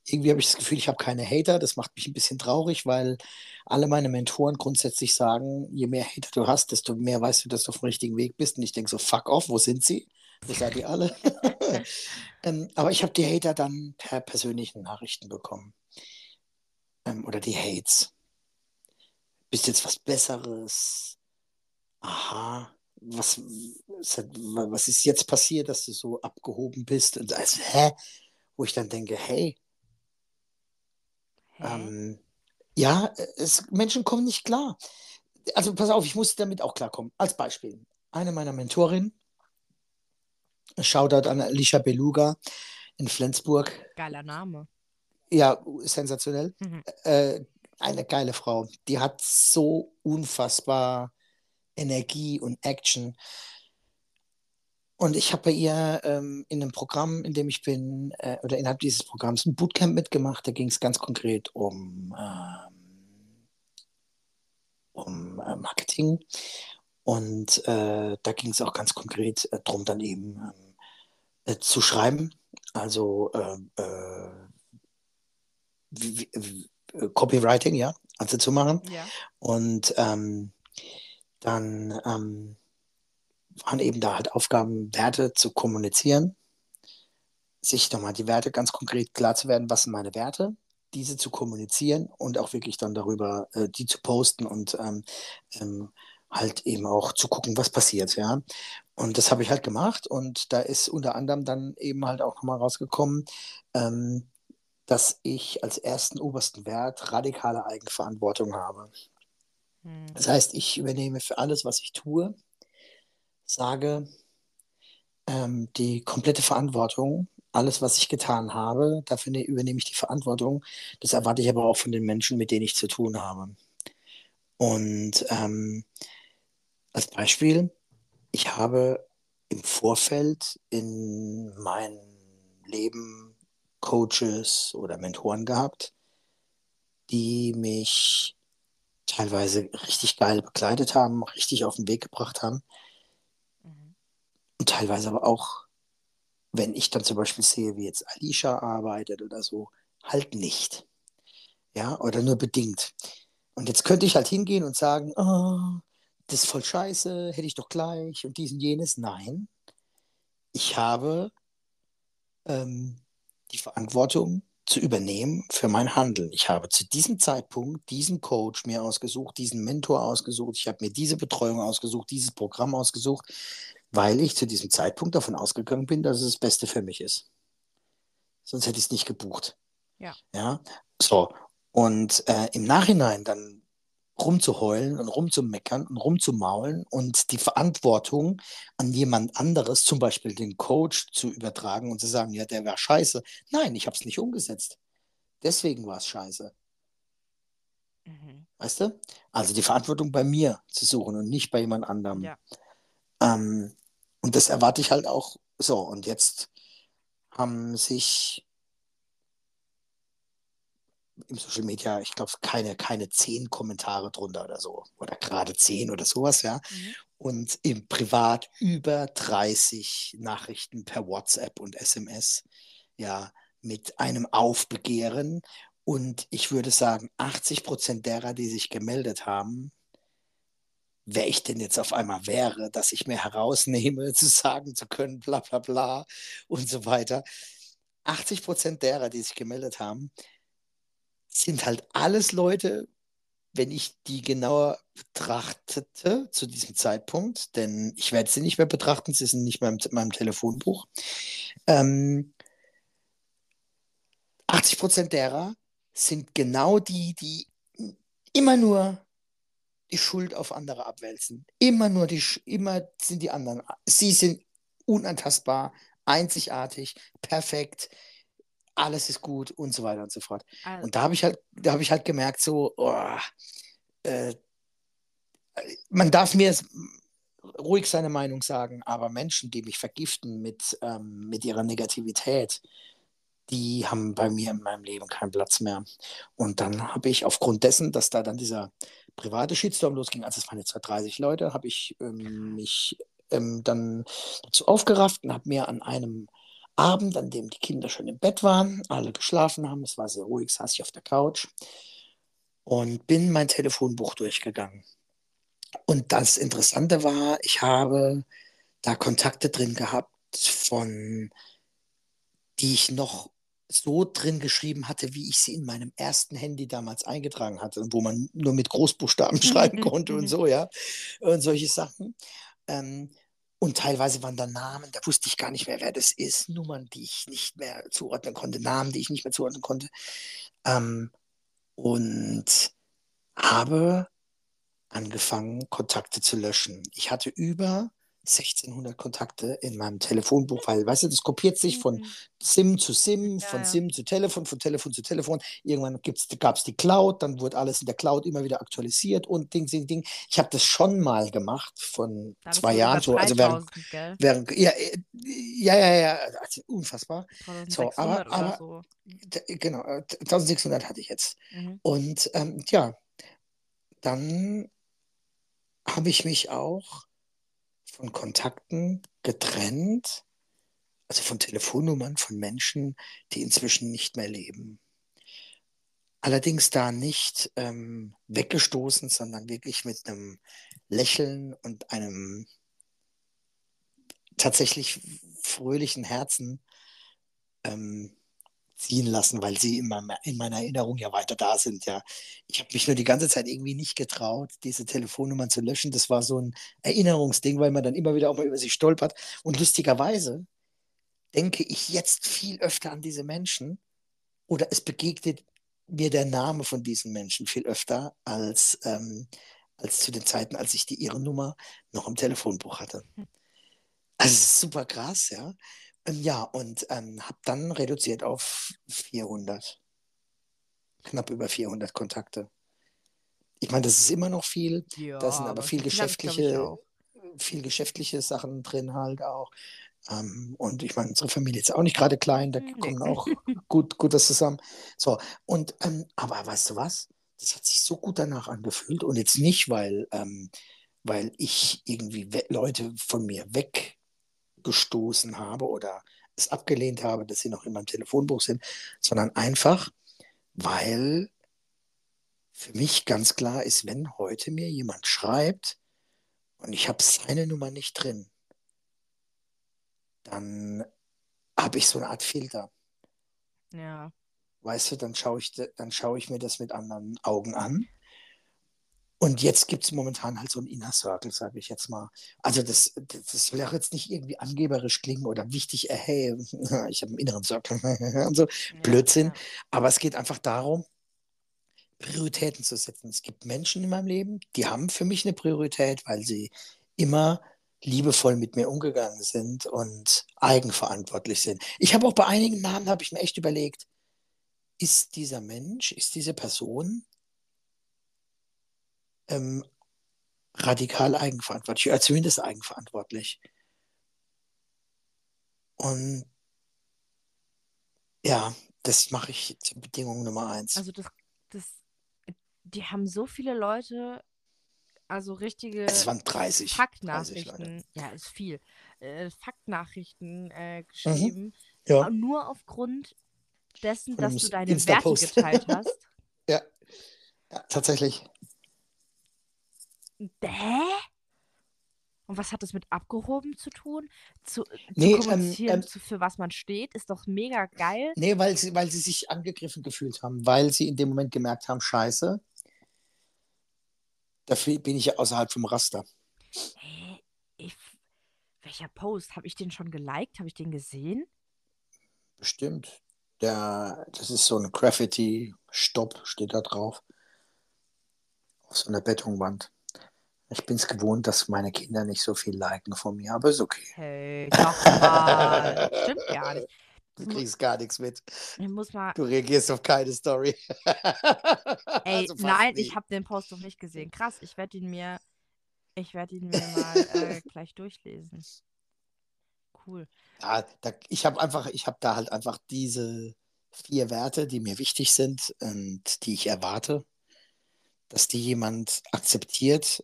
Speaker 4: Irgendwie habe ich das Gefühl, ich habe keine Hater. Das macht mich ein bisschen traurig, weil alle meine Mentoren grundsätzlich sagen, je mehr Hater du hast, desto mehr weißt du, dass du auf dem richtigen Weg bist. Und ich denke so, fuck off, wo sind sie? Das seid ihr alle. ähm, aber ich habe die Hater dann per persönlichen Nachrichten bekommen. Ähm, oder die Hates. Bist jetzt was Besseres? Aha. Was, was ist jetzt passiert, dass du so abgehoben bist? Und also, hä? Wo ich dann denke, hey, ähm, ja, es, Menschen kommen nicht klar. Also pass auf, ich muss damit auch klarkommen. Als Beispiel, eine meiner Mentorinnen, Shoutout an Alicia Beluga in Flensburg.
Speaker 3: Geiler Name.
Speaker 4: Ja, sensationell. Mhm. Äh, eine geile Frau. Die hat so unfassbar Energie und Action. Und ich habe bei ihr ähm, in einem Programm, in dem ich bin, äh, oder innerhalb dieses Programms ein Bootcamp mitgemacht. Da ging es ganz konkret um, ähm, um äh, Marketing. Und äh, da ging es auch ganz konkret äh, darum, dann eben äh, zu schreiben. Also äh, wie, wie, Copywriting, ja, also zu machen. Ja. Und ähm, dann ähm, waren eben da halt Aufgaben, Werte zu kommunizieren, sich nochmal die Werte ganz konkret klar zu werden, was sind meine Werte, diese zu kommunizieren und auch wirklich dann darüber äh, die zu posten und ähm, ähm, halt eben auch zu gucken, was passiert, ja. Und das habe ich halt gemacht und da ist unter anderem dann eben halt auch nochmal rausgekommen, ähm, dass ich als ersten obersten Wert radikale Eigenverantwortung habe. Hm. Das heißt, ich übernehme für alles, was ich tue, sage, ähm, die komplette Verantwortung, alles, was ich getan habe, dafür ne-, übernehme ich die Verantwortung. Das erwarte ich aber auch von den Menschen, mit denen ich zu tun habe. Und ähm, als Beispiel, ich habe im Vorfeld in meinem Leben Coaches oder Mentoren gehabt, die mich teilweise richtig geil begleitet haben, richtig auf den Weg gebracht haben, und teilweise aber auch, wenn ich dann zum Beispiel sehe, wie jetzt Alicia arbeitet oder so, halt nicht. Ja, oder nur bedingt. Und jetzt könnte ich halt hingehen und sagen, oh, das ist voll scheiße, hätte ich doch gleich und dies und jenes. Nein, ich habe ähm, die Verantwortung zu übernehmen für mein Handeln. Ich habe zu diesem Zeitpunkt diesen Coach mir ausgesucht, diesen Mentor ausgesucht, ich habe mir diese Betreuung ausgesucht, dieses Programm ausgesucht, weil ich zu diesem Zeitpunkt davon ausgegangen bin, dass es das Beste für mich ist. Sonst hätte ich es nicht gebucht.
Speaker 3: Ja.
Speaker 4: Ja, so. Und äh, im Nachhinein dann rumzuheulen und rumzumeckern und rumzumaulen und die Verantwortung an jemand anderes, zum Beispiel den Coach, zu übertragen und zu sagen, ja, der war scheiße. Nein, ich habe es nicht umgesetzt. Deswegen war es scheiße. Mhm. Weißt du? Also die Verantwortung bei mir zu suchen und nicht bei jemand anderem. Ja. Ähm, und das erwarte ich halt auch so. Und jetzt haben sich im Social Media, ich glaube, keine, keine zehn Kommentare drunter oder so. Oder gerade zehn oder sowas, ja. Mhm. Und im Privat über 30 Nachrichten per WhatsApp und SMS, ja, mit einem Aufbegehren. Und ich würde sagen, 80 Prozent derer, die sich gemeldet haben, wer ich denn jetzt auf einmal wäre, dass ich mir herausnehme, zu sagen zu können, bla bla bla und so weiter. 80 Prozent derer, die sich gemeldet haben, sind halt alles Leute, wenn ich die genauer betrachtete zu diesem Zeitpunkt, denn ich werde sie nicht mehr betrachten, sie sind nicht mehr in meinem Telefonbuch. Ähm, 80 Prozent derer sind genau die, die immer nur die Schuld auf andere abwälzen. Immer nur die, immer sind die anderen. Sie sind unantastbar, einzigartig, perfekt, alles ist gut und so weiter und so fort. Also. Und da habe ich halt, da habe ich halt gemerkt, so, oh, äh, man darf mir ruhig seine Meinung sagen, aber Menschen, die mich vergiften mit, ähm, mit ihrer Negativität, die haben bei mir in meinem Leben keinen Platz mehr. Und dann habe ich aufgrund dessen, dass da dann dieser private Shitstorm losging, also es waren jetzt 30 Leute, habe ich ähm, mich ähm, dann dazu aufgerafft und habe mir an einem Abend, an dem die Kinder schon im Bett waren, alle geschlafen haben, es war sehr ruhig, saß ich auf der Couch und bin mein Telefonbuch durchgegangen. Und das Interessante war, ich habe da Kontakte drin gehabt, von, die ich noch so drin geschrieben hatte, wie ich sie in meinem ersten Handy damals eingetragen hatte, wo man nur mit Großbuchstaben schreiben konnte und so, ja, und solche Sachen. Ähm, und teilweise waren da Namen, da wusste ich gar nicht mehr, wer das ist, Nummern, die ich nicht mehr zuordnen konnte, Namen, die ich nicht mehr zuordnen konnte. Ähm, und habe angefangen, Kontakte zu löschen. Ich hatte über 1600 Kontakte in meinem Telefonbuch, weil, weißt du, das kopiert sich von mhm. SIM zu SIM, ja, von ja. SIM zu Telefon, von Telefon zu Telefon. Irgendwann gab es die Cloud, dann wurde alles in der Cloud immer wieder aktualisiert und Ding, Ding, Ding. Ich habe das schon mal gemacht von da zwei Jahren so, also während, während ja, äh, ja, ja, ja, also unfassbar. So, aber, aber so. genau, 1600 äh, hatte ich jetzt. Mhm. Und ähm, ja, dann habe ich mich auch von Kontakten getrennt, also von Telefonnummern von Menschen, die inzwischen nicht mehr leben. Allerdings da nicht ähm, weggestoßen, sondern wirklich mit einem Lächeln und einem tatsächlich fröhlichen Herzen ähm, ziehen lassen, weil sie in, meinem, in meiner Erinnerung ja weiter da sind. Ja, ich habe mich nur die ganze Zeit irgendwie nicht getraut, diese Telefonnummern zu löschen. Das war so ein Erinnerungsding, weil man dann immer wieder auch mal über sie stolpert. Und lustigerweise denke ich jetzt viel öfter an diese Menschen oder es begegnet mir der Name von diesen Menschen viel öfter als, ähm, als zu den Zeiten, als ich die ihre Nummer noch im Telefonbuch hatte. Hm. Also super krass, ja. Ähm, ja, und ähm, habe dann reduziert auf 400. Knapp über 400 Kontakte. Ich meine, das ist immer noch viel. Ja, da sind aber viel geschäftliche, viel geschäftliche Sachen drin halt auch. Ähm, und ich meine, unsere Familie ist auch nicht gerade klein, da nee. kommen auch gut, gut das zusammen. So, und ähm, aber weißt du was? Das hat sich so gut danach angefühlt und jetzt nicht, weil, ähm, weil ich irgendwie Leute von mir weg gestoßen habe oder es abgelehnt habe, dass sie noch in meinem Telefonbuch sind, sondern einfach, weil für mich ganz klar ist, wenn heute mir jemand schreibt und ich habe seine Nummer nicht drin, dann habe ich so eine Art Filter.
Speaker 3: Ja.
Speaker 4: Weißt du, dann schaue ich, dann schaue ich mir das mit anderen Augen an und jetzt gibt es momentan halt so einen Inner Circle, sage ich jetzt mal. Also das, das soll auch jetzt nicht irgendwie angeberisch klingen oder wichtig, äh, hey, ich habe einen inneren Circle und so, ja, Blödsinn. Ja. Aber es geht einfach darum, Prioritäten zu setzen. Es gibt Menschen in meinem Leben, die haben für mich eine Priorität, weil sie immer liebevoll mit mir umgegangen sind und eigenverantwortlich sind. Ich habe auch bei einigen Namen, habe ich mir echt überlegt, ist dieser Mensch, ist diese Person ähm, radikal eigenverantwortlich, oder zumindest eigenverantwortlich. Und ja, das mache ich zur Bedingung Nummer eins.
Speaker 3: Also das, das, die haben so viele Leute, also richtige
Speaker 4: es waren 30,
Speaker 3: Faktnachrichten, 30 ja, ist viel, äh, Faktnachrichten äh, geschrieben, mhm.
Speaker 4: ja.
Speaker 3: nur aufgrund dessen, dass du deine Werte geteilt hast.
Speaker 4: ja. ja, tatsächlich.
Speaker 3: Bäh? Und was hat das mit abgehoben zu tun? Zu,
Speaker 4: nee,
Speaker 3: zu kommunizieren, ähm, ähm, für was man steht, ist doch mega geil.
Speaker 4: Nee, weil sie, weil sie sich angegriffen gefühlt haben, weil sie in dem Moment gemerkt haben, scheiße, dafür bin ich ja außerhalb vom Raster.
Speaker 3: Hä? Ich, welcher Post? Habe ich den schon geliked? Habe ich den gesehen?
Speaker 4: Bestimmt. Der, das ist so ein Graffiti-Stopp, steht da drauf. Auf so einer Betonwand. Ich bin es gewohnt, dass meine Kinder nicht so viel liken von mir, aber ist okay.
Speaker 3: Hey, doch mal. Stimmt gar nicht.
Speaker 4: Du kriegst gar nichts mit.
Speaker 3: Ich muss mal.
Speaker 4: Du reagierst auf keine Story.
Speaker 3: Ey, also nein, nie. ich habe den Post noch nicht gesehen. Krass, ich werde ihn mir, ich werde ihn mir mal äh, gleich durchlesen. Cool.
Speaker 4: Ja, da, ich habe einfach, ich habe da halt einfach diese vier Werte, die mir wichtig sind und die ich erwarte, dass die jemand akzeptiert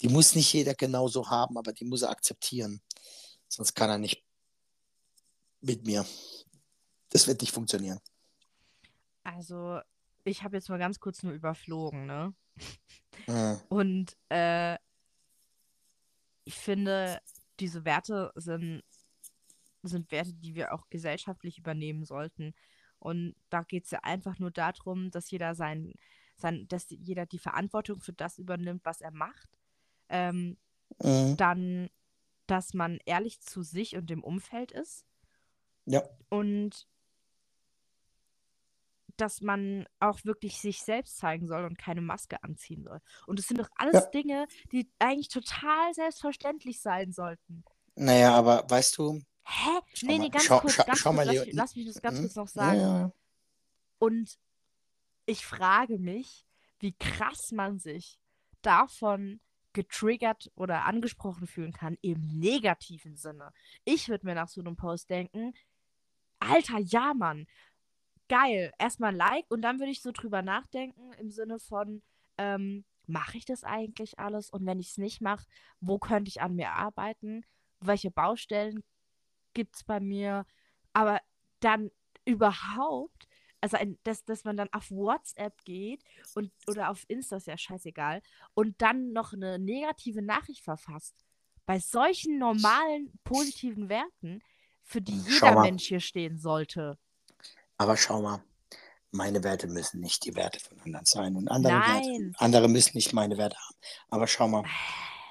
Speaker 4: die muss nicht jeder genauso haben, aber die muss er akzeptieren. Sonst kann er nicht mit mir. Das wird nicht funktionieren.
Speaker 3: Also, ich habe jetzt mal ganz kurz nur überflogen, ne?
Speaker 4: Ja.
Speaker 3: Und äh, ich finde, diese Werte sind sind Werte, die wir auch gesellschaftlich übernehmen sollten. Und da geht es ja einfach nur darum, dass jeder sein, sein, dass jeder die Verantwortung für das übernimmt, was er macht. Ähm,
Speaker 4: Mhm.
Speaker 3: dann, dass man ehrlich zu sich und dem Umfeld ist
Speaker 4: Ja,
Speaker 3: und dass man auch wirklich sich selbst zeigen soll und keine Maske anziehen soll. Und das sind doch alles
Speaker 4: Ja.
Speaker 3: Dinge, die eigentlich total selbstverständlich sein sollten.
Speaker 4: naja, aber weißt du,
Speaker 3: Hä?
Speaker 4: Schau
Speaker 3: nee,
Speaker 4: mal,
Speaker 3: nee, ganz
Speaker 4: schau-
Speaker 3: kurz,
Speaker 4: schau-
Speaker 3: ganz
Speaker 4: schau
Speaker 3: kurz,
Speaker 4: mal,
Speaker 3: lass, mich- lass mich das ganz
Speaker 4: Mhm.
Speaker 3: kurz noch sagen.
Speaker 4: ja,
Speaker 3: Und ich frage mich, wie krass man sich davon getriggert oder angesprochen fühlen kann im negativen Sinne. Ich würde mir nach so einem Post denken, Alter, ja, Mann, geil. Erstmal Like und dann würde ich so drüber nachdenken im Sinne von, ähm, mache ich das eigentlich alles? Und wenn ich es nicht mache, wo könnte ich an mir arbeiten? Welche Baustellen gibt es bei mir? Aber dann überhaupt, also ein, dass, dass man dann auf WhatsApp geht und oder auf Insta ist ja scheißegal und dann noch eine negative Nachricht verfasst. Bei solchen normalen positiven Werten, für die
Speaker 4: Schau
Speaker 3: jeder. Mensch hier stehen sollte.
Speaker 4: aber schau mal, meine Werte müssen nicht die Werte von anderen sein und andere
Speaker 3: Nein.
Speaker 4: Werte, andere müssen nicht meine Werte haben. Aber schau mal,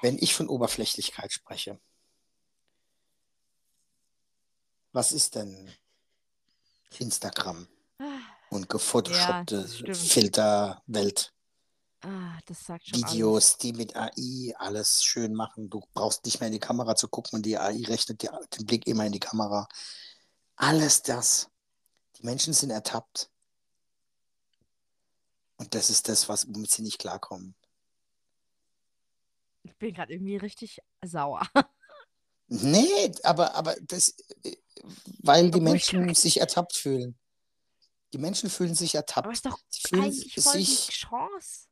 Speaker 4: wenn ich von Oberflächlichkeit spreche, was ist denn Instagram und gefotoshoppte
Speaker 3: Ja.
Speaker 4: Filterwelt?
Speaker 3: Ah, das sagt schon alles.
Speaker 4: Videos, die mit AI alles schön machen. Du brauchst nicht mehr in die Kamera zu gucken und die AI rechnet dir den Blick immer in die Kamera. Alles das. Die Menschen sind ertappt. Und das ist das, was, womit sie nicht klarkommen.
Speaker 3: Ich bin gerade irgendwie richtig sauer.
Speaker 4: Nee, aber, aber das, äh, weil die Menschen sich ertappt fühlen. Die Menschen fühlen sich
Speaker 3: Aber
Speaker 4: ertappt.
Speaker 3: ist doch
Speaker 4: Sie fühlen
Speaker 3: eigentlich voll die
Speaker 4: sich.
Speaker 3: Chance.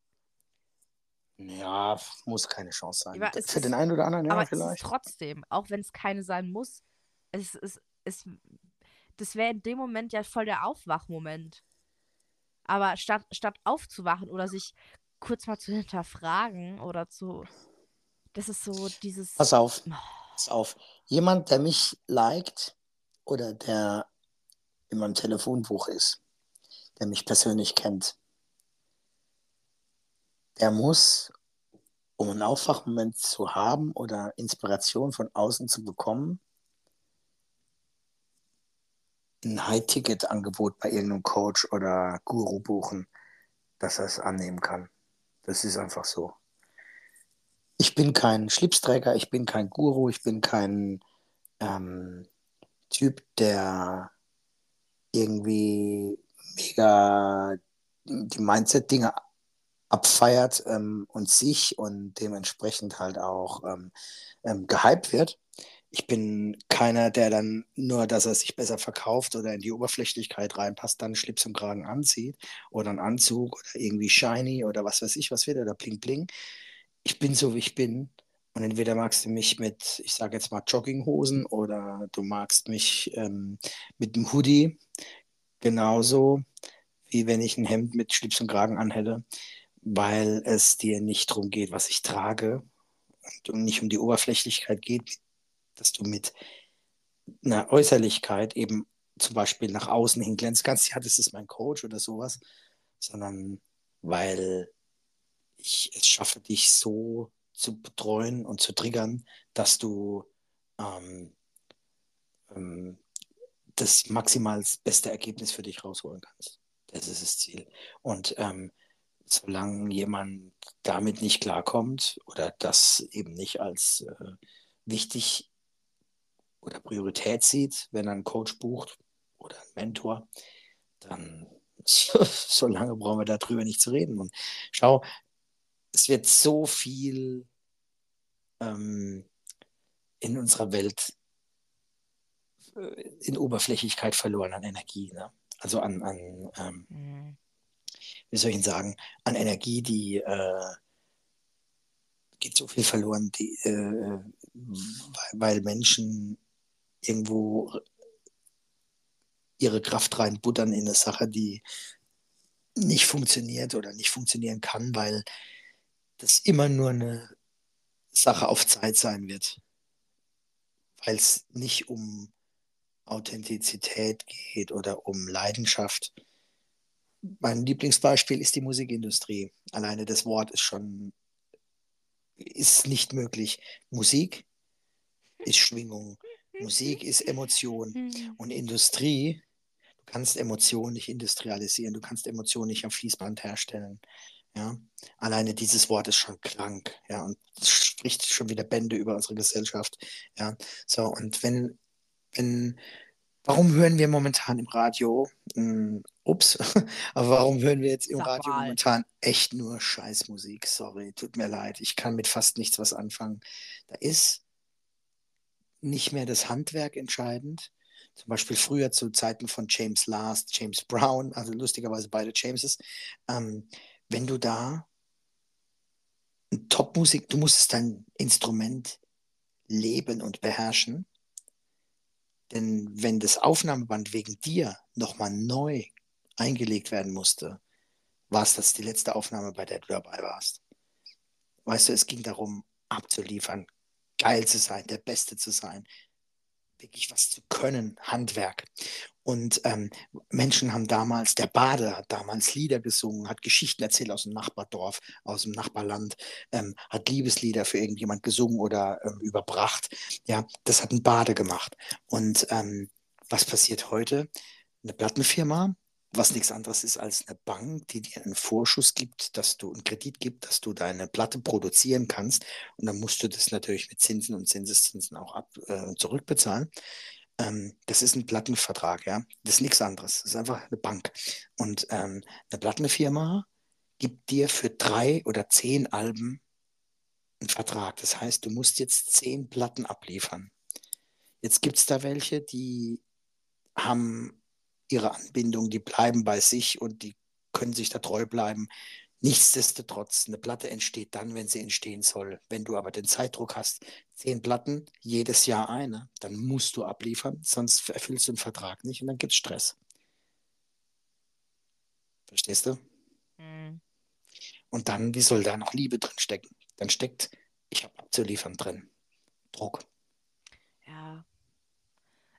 Speaker 4: Ja, muss keine Chance sein.
Speaker 3: Aber es
Speaker 4: Für den einen oder anderen, ja,
Speaker 3: Aber es
Speaker 4: vielleicht.
Speaker 3: trotzdem, auch wenn es keine sein muss, es ist, es, das wäre in dem Moment ja voll der Aufwachmoment. Aber statt, statt aufzuwachen oder sich kurz mal zu hinterfragen oder zu. Das ist so dieses.
Speaker 4: Pass auf,
Speaker 3: Oh.
Speaker 4: pass auf. Jemand, der mich liked oder der in meinem Telefonbuch ist, der mich persönlich kennt, der muss, um einen Aufwachmoment zu haben oder Inspiration von außen zu bekommen, ein High-Ticket-Angebot bei irgendeinem Coach oder Guru buchen, dass er es annehmen kann. Das ist einfach so. Ich bin kein Schlipsträger, ich bin kein Guru, ich bin kein ähm, Typ, der irgendwie mega die Mindset-Dinge abfeiert ähm, und sich und dementsprechend halt auch ähm, ähm, gehypt wird. Ich bin keiner, der dann nur, dass er sich besser verkauft oder in die Oberflächlichkeit reinpasst, dann Schlips und Kragen anzieht oder einen Anzug oder irgendwie shiny oder was weiß ich was wird oder bling bling. Ich bin so, wie ich bin. Und entweder magst du mich mit, ich sage jetzt mal Jogginghosen oder du magst mich ähm, mit einem Hoodie genauso, wie wenn ich ein Hemd mit Schlips und Kragen anhätte, weil es dir nicht darum geht, was ich trage und nicht um die Oberflächlichkeit geht, dass du mit einer Äußerlichkeit eben zum Beispiel nach außen hin glänzen kannst, ja, das ist mein Coach oder sowas, sondern weil ich es schaffe, dich so zu betreuen und zu triggern, dass du ähm, ähm, das maximal beste Ergebnis für dich rausholen kannst. Das ist das Ziel. Und ähm, solange jemand damit nicht klarkommt oder das eben nicht als äh, wichtig oder Priorität sieht, wenn er einen Coach bucht oder einen Mentor, dann so lange brauchen wir darüber nicht zu reden. Und schau, es wird so viel ähm, in unserer Welt in Oberflächlichkeit verloren an Energie. Ne? Also an, an ähm,
Speaker 3: Hm.
Speaker 4: wie soll ich sagen, an Energie, die äh, geht so viel verloren, die, äh, weil, weil Menschen irgendwo ihre Kraft reinbuttern in eine Sache, die nicht funktioniert oder nicht funktionieren kann, weil das immer nur eine Sache auf Zeit sein wird. Weil es nicht um Authentizität geht oder um Leidenschaft. Mein Lieblingsbeispiel ist die Musikindustrie. Alleine das Wort ist schon ist nicht möglich. Musik ist Schwingung, Musik ist Emotion
Speaker 3: Hm.
Speaker 4: und Industrie. Du kannst Emotionen nicht industrialisieren, du kannst Emotionen nicht am Fließband herstellen. Ja, alleine dieses Wort ist schon krank, ja, und es spricht schon wieder Bände über unsere Gesellschaft, ja. So, und wenn, wenn, warum hören wir momentan im Radio, hm, ups, aber warum hören wir jetzt im
Speaker 3: Sag
Speaker 4: Radio
Speaker 3: mal.
Speaker 4: momentan echt nur Scheißmusik? Sorry, tut mir leid, ich kann mit fast nichts was anfangen. Da ist nicht mehr das Handwerk entscheidend. Zum Beispiel früher zu Zeiten von James Last, James Brown, also lustigerweise beide Jameses. Ähm, wenn du da Top-Musik, du musstest dein Instrument leben und beherrschen. Denn wenn das Aufnahmeband wegen dir nochmal neu eingelegt werden musste, war es das die letzte Aufnahme, bei der du dabei warst. Weißt du, es ging darum, abzuliefern, geil zu sein, der Beste zu sein, wirklich was zu können, Handwerk. Und ähm, Menschen haben damals, der Bade hat damals Lieder gesungen, hat Geschichten erzählt aus dem Nachbardorf, aus dem Nachbarland, ähm, hat Liebeslieder für irgendjemand gesungen oder ähm, überbracht. Ja, das hat ein Bade gemacht. Und ähm, was passiert heute? Eine Plattenfirma, was nichts anderes ist als eine Bank, die dir einen Vorschuss gibt, dass du einen Kredit gibt, dass du deine Platte produzieren kannst. Und dann musst du das natürlich mit Zinsen und Zinseszinsen auch ab, äh, zurückbezahlen. Ähm, das ist ein Plattenvertrag, ja. Das ist nichts anderes. Das ist einfach eine Bank. Und ähm, eine Plattenfirma gibt dir für drei oder zehn Alben einen Vertrag. Das heißt, du musst jetzt zehn Platten abliefern. Jetzt gibt es da welche, die haben ihre Anbindung, die bleiben bei sich und die können sich da treu bleiben. Nichtsdestotrotz, eine Platte entsteht dann, wenn sie entstehen soll. Wenn du aber den Zeitdruck hast, zehn Platten, jedes Jahr eine, dann musst du abliefern, sonst erfüllst du den Vertrag nicht und dann gibt es Stress. Verstehst du?
Speaker 3: Hm.
Speaker 4: Und dann, wie soll da noch Liebe drin stecken? Dann steckt, ich habe abzuliefern drin. Druck.
Speaker 3: Ja.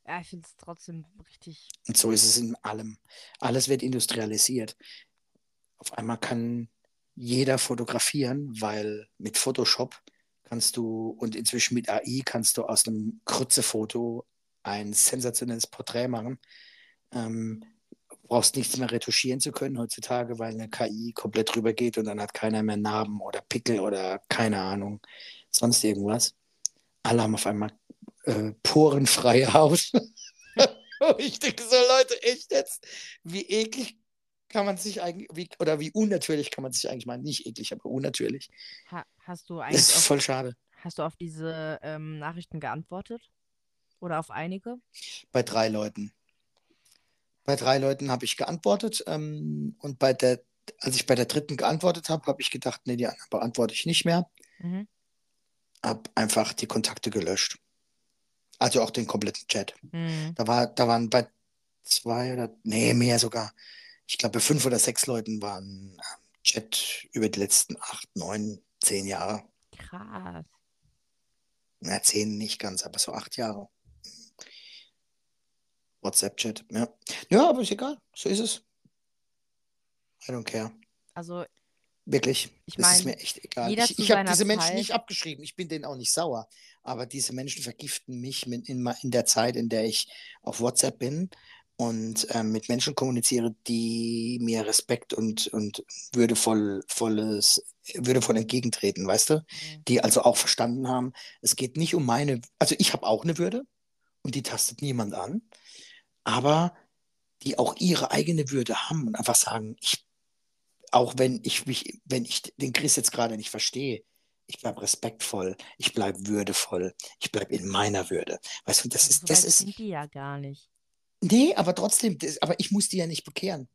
Speaker 3: Ja, ich finde es trotzdem richtig.
Speaker 4: Und so ist es in allem. Alles wird industrialisiert. Auf einmal kann jeder fotografieren, weil mit Photoshop kannst du und inzwischen mit AI kannst du aus einem Krützefoto ein sensationelles Porträt machen. Ähm, brauchst nichts mehr retuschieren zu können heutzutage, weil eine KI komplett drüber geht und dann hat keiner mehr Narben oder Pickel oder keine Ahnung, sonst irgendwas. Alle haben auf einmal äh, porenfreie Haut. ich denke so, Leute, echt jetzt, wie eklig kann man sich eigentlich, wie, oder wie unnatürlich kann man sich eigentlich mal, nicht eklig, aber unnatürlich.
Speaker 3: Ha hast du
Speaker 4: Das
Speaker 3: eigentlich
Speaker 4: ist
Speaker 3: auf,
Speaker 4: voll schade.
Speaker 3: hast du auf diese ähm, Nachrichten geantwortet? Oder auf einige?
Speaker 4: Bei drei Leuten. Bei drei Leuten habe ich geantwortet ähm, und bei der, als ich bei der dritten geantwortet habe, habe ich gedacht, nee, die anderen beantworte ich nicht mehr.
Speaker 3: Mhm.
Speaker 4: Habe einfach die Kontakte gelöscht. Also auch den kompletten Chat.
Speaker 3: Hm.
Speaker 4: Da, war, da waren bei zwei oder, nee, mehr sogar. Ich glaube, bei fünf oder sechs Leuten waren ähm, Chat über die letzten acht, neun, zehn Jahre.
Speaker 3: Krass.
Speaker 4: Na, zehn nicht ganz, aber so acht Jahre. WhatsApp-Chat, ja. Ja, aber ist egal. So ist es. I don't care.
Speaker 3: Also,
Speaker 4: Wirklich.
Speaker 3: Ich
Speaker 4: das ist
Speaker 3: mein,
Speaker 4: mir echt egal. Ich, ich habe diese Menschen
Speaker 3: Zeit-
Speaker 4: nicht abgeschrieben. Ich bin denen auch nicht sauer. Aber diese Menschen vergiften mich mit in, in der Zeit, in der ich auf WhatsApp bin und ähm, mit Menschen kommuniziere, die mir Respekt und, und würdevoll, volles, würdevoll entgegentreten, weißt du?
Speaker 3: Mhm.
Speaker 4: Die also auch verstanden haben, es geht nicht um meine, also ich habe auch eine Würde und die tastet niemand an, aber die auch ihre eigene Würde haben und einfach sagen, ich auch wenn ich mich, wenn ich den Chris jetzt gerade nicht verstehe, ich bleibe respektvoll, ich bleibe würdevoll, ich bleibe in meiner Würde. Weißt du, das ist, das
Speaker 3: weit
Speaker 4: ist,
Speaker 3: sind die ja gar nicht.
Speaker 4: Nee, aber trotzdem, das, aber ich muss die ja nicht bekehren.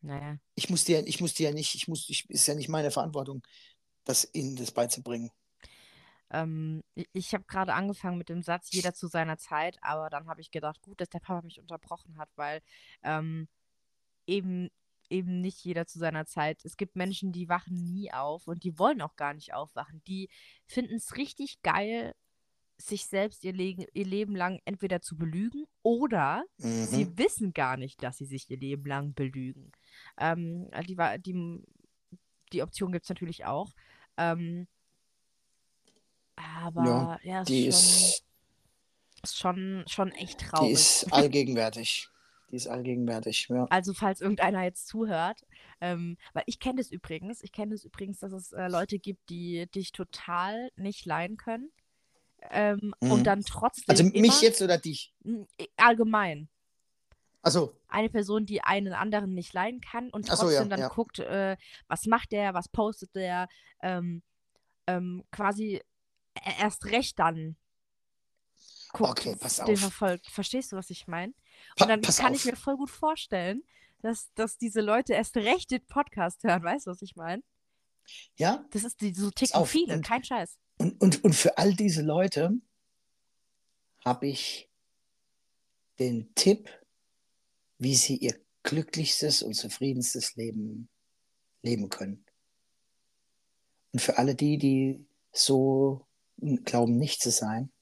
Speaker 3: Naja.
Speaker 4: Ich muss die ja, ich muss die ja nicht, ich muss, ich, ist ja nicht meine Verantwortung, das ihnen das beizubringen.
Speaker 3: Ähm, ich habe gerade angefangen mit dem Satz, jeder zu seiner Zeit, aber dann habe ich gedacht, gut, dass der Papa mich unterbrochen hat, weil ähm, eben, eben nicht jeder zu seiner Zeit. Es gibt Menschen, die wachen nie auf und die wollen auch gar nicht aufwachen. Die finden es richtig geil, sich selbst ihr, Le ihr Leben lang entweder zu belügen oder
Speaker 4: Mhm.
Speaker 3: sie wissen gar nicht, dass sie sich ihr Leben lang belügen. Ähm, die, die, die Option gibt es natürlich auch. Ähm, aber ja, ist,
Speaker 4: Die
Speaker 3: schon,
Speaker 4: ist,
Speaker 3: ist schon, schon echt
Speaker 4: die
Speaker 3: traurig.
Speaker 4: ist allgegenwärtig. Die ist allgegenwärtig, ja.
Speaker 3: Also, falls irgendeiner jetzt zuhört, ähm, weil ich kenne das übrigens, ich kenne das übrigens, dass es äh, Leute gibt, die dich total nicht leiden können ähm,
Speaker 4: Mhm.
Speaker 3: und dann trotzdem
Speaker 4: Also
Speaker 3: immer,
Speaker 4: mich jetzt oder dich?
Speaker 3: n- allgemein,
Speaker 4: Also,
Speaker 3: eine Person, die einen anderen nicht leiden kann und
Speaker 4: Ach so,
Speaker 3: trotzdem
Speaker 4: ja,
Speaker 3: dann
Speaker 4: ja.
Speaker 3: guckt, äh, was macht der, was postet der, ähm, ähm, quasi e- erst recht dann guckt,
Speaker 4: Okay, pass
Speaker 3: den
Speaker 4: auf.
Speaker 3: verfolgt. Verstehst du, was ich meine?
Speaker 4: pa
Speaker 3: Und dann kann
Speaker 4: auf.
Speaker 3: ich mir voll gut vorstellen, dass, dass diese Leute erst recht den Podcast hören. Weißt du, was ich meine?
Speaker 4: Ja?
Speaker 3: Das ist die, so ticken
Speaker 4: auf,
Speaker 3: viele,
Speaker 4: und-
Speaker 3: kein Scheiß.
Speaker 4: Und, und, und für all diese Leute habe ich den Tipp, wie sie ihr glücklichstes und zufriedenstes Leben leben können. Und für alle die, die so glauben, nicht zu sein,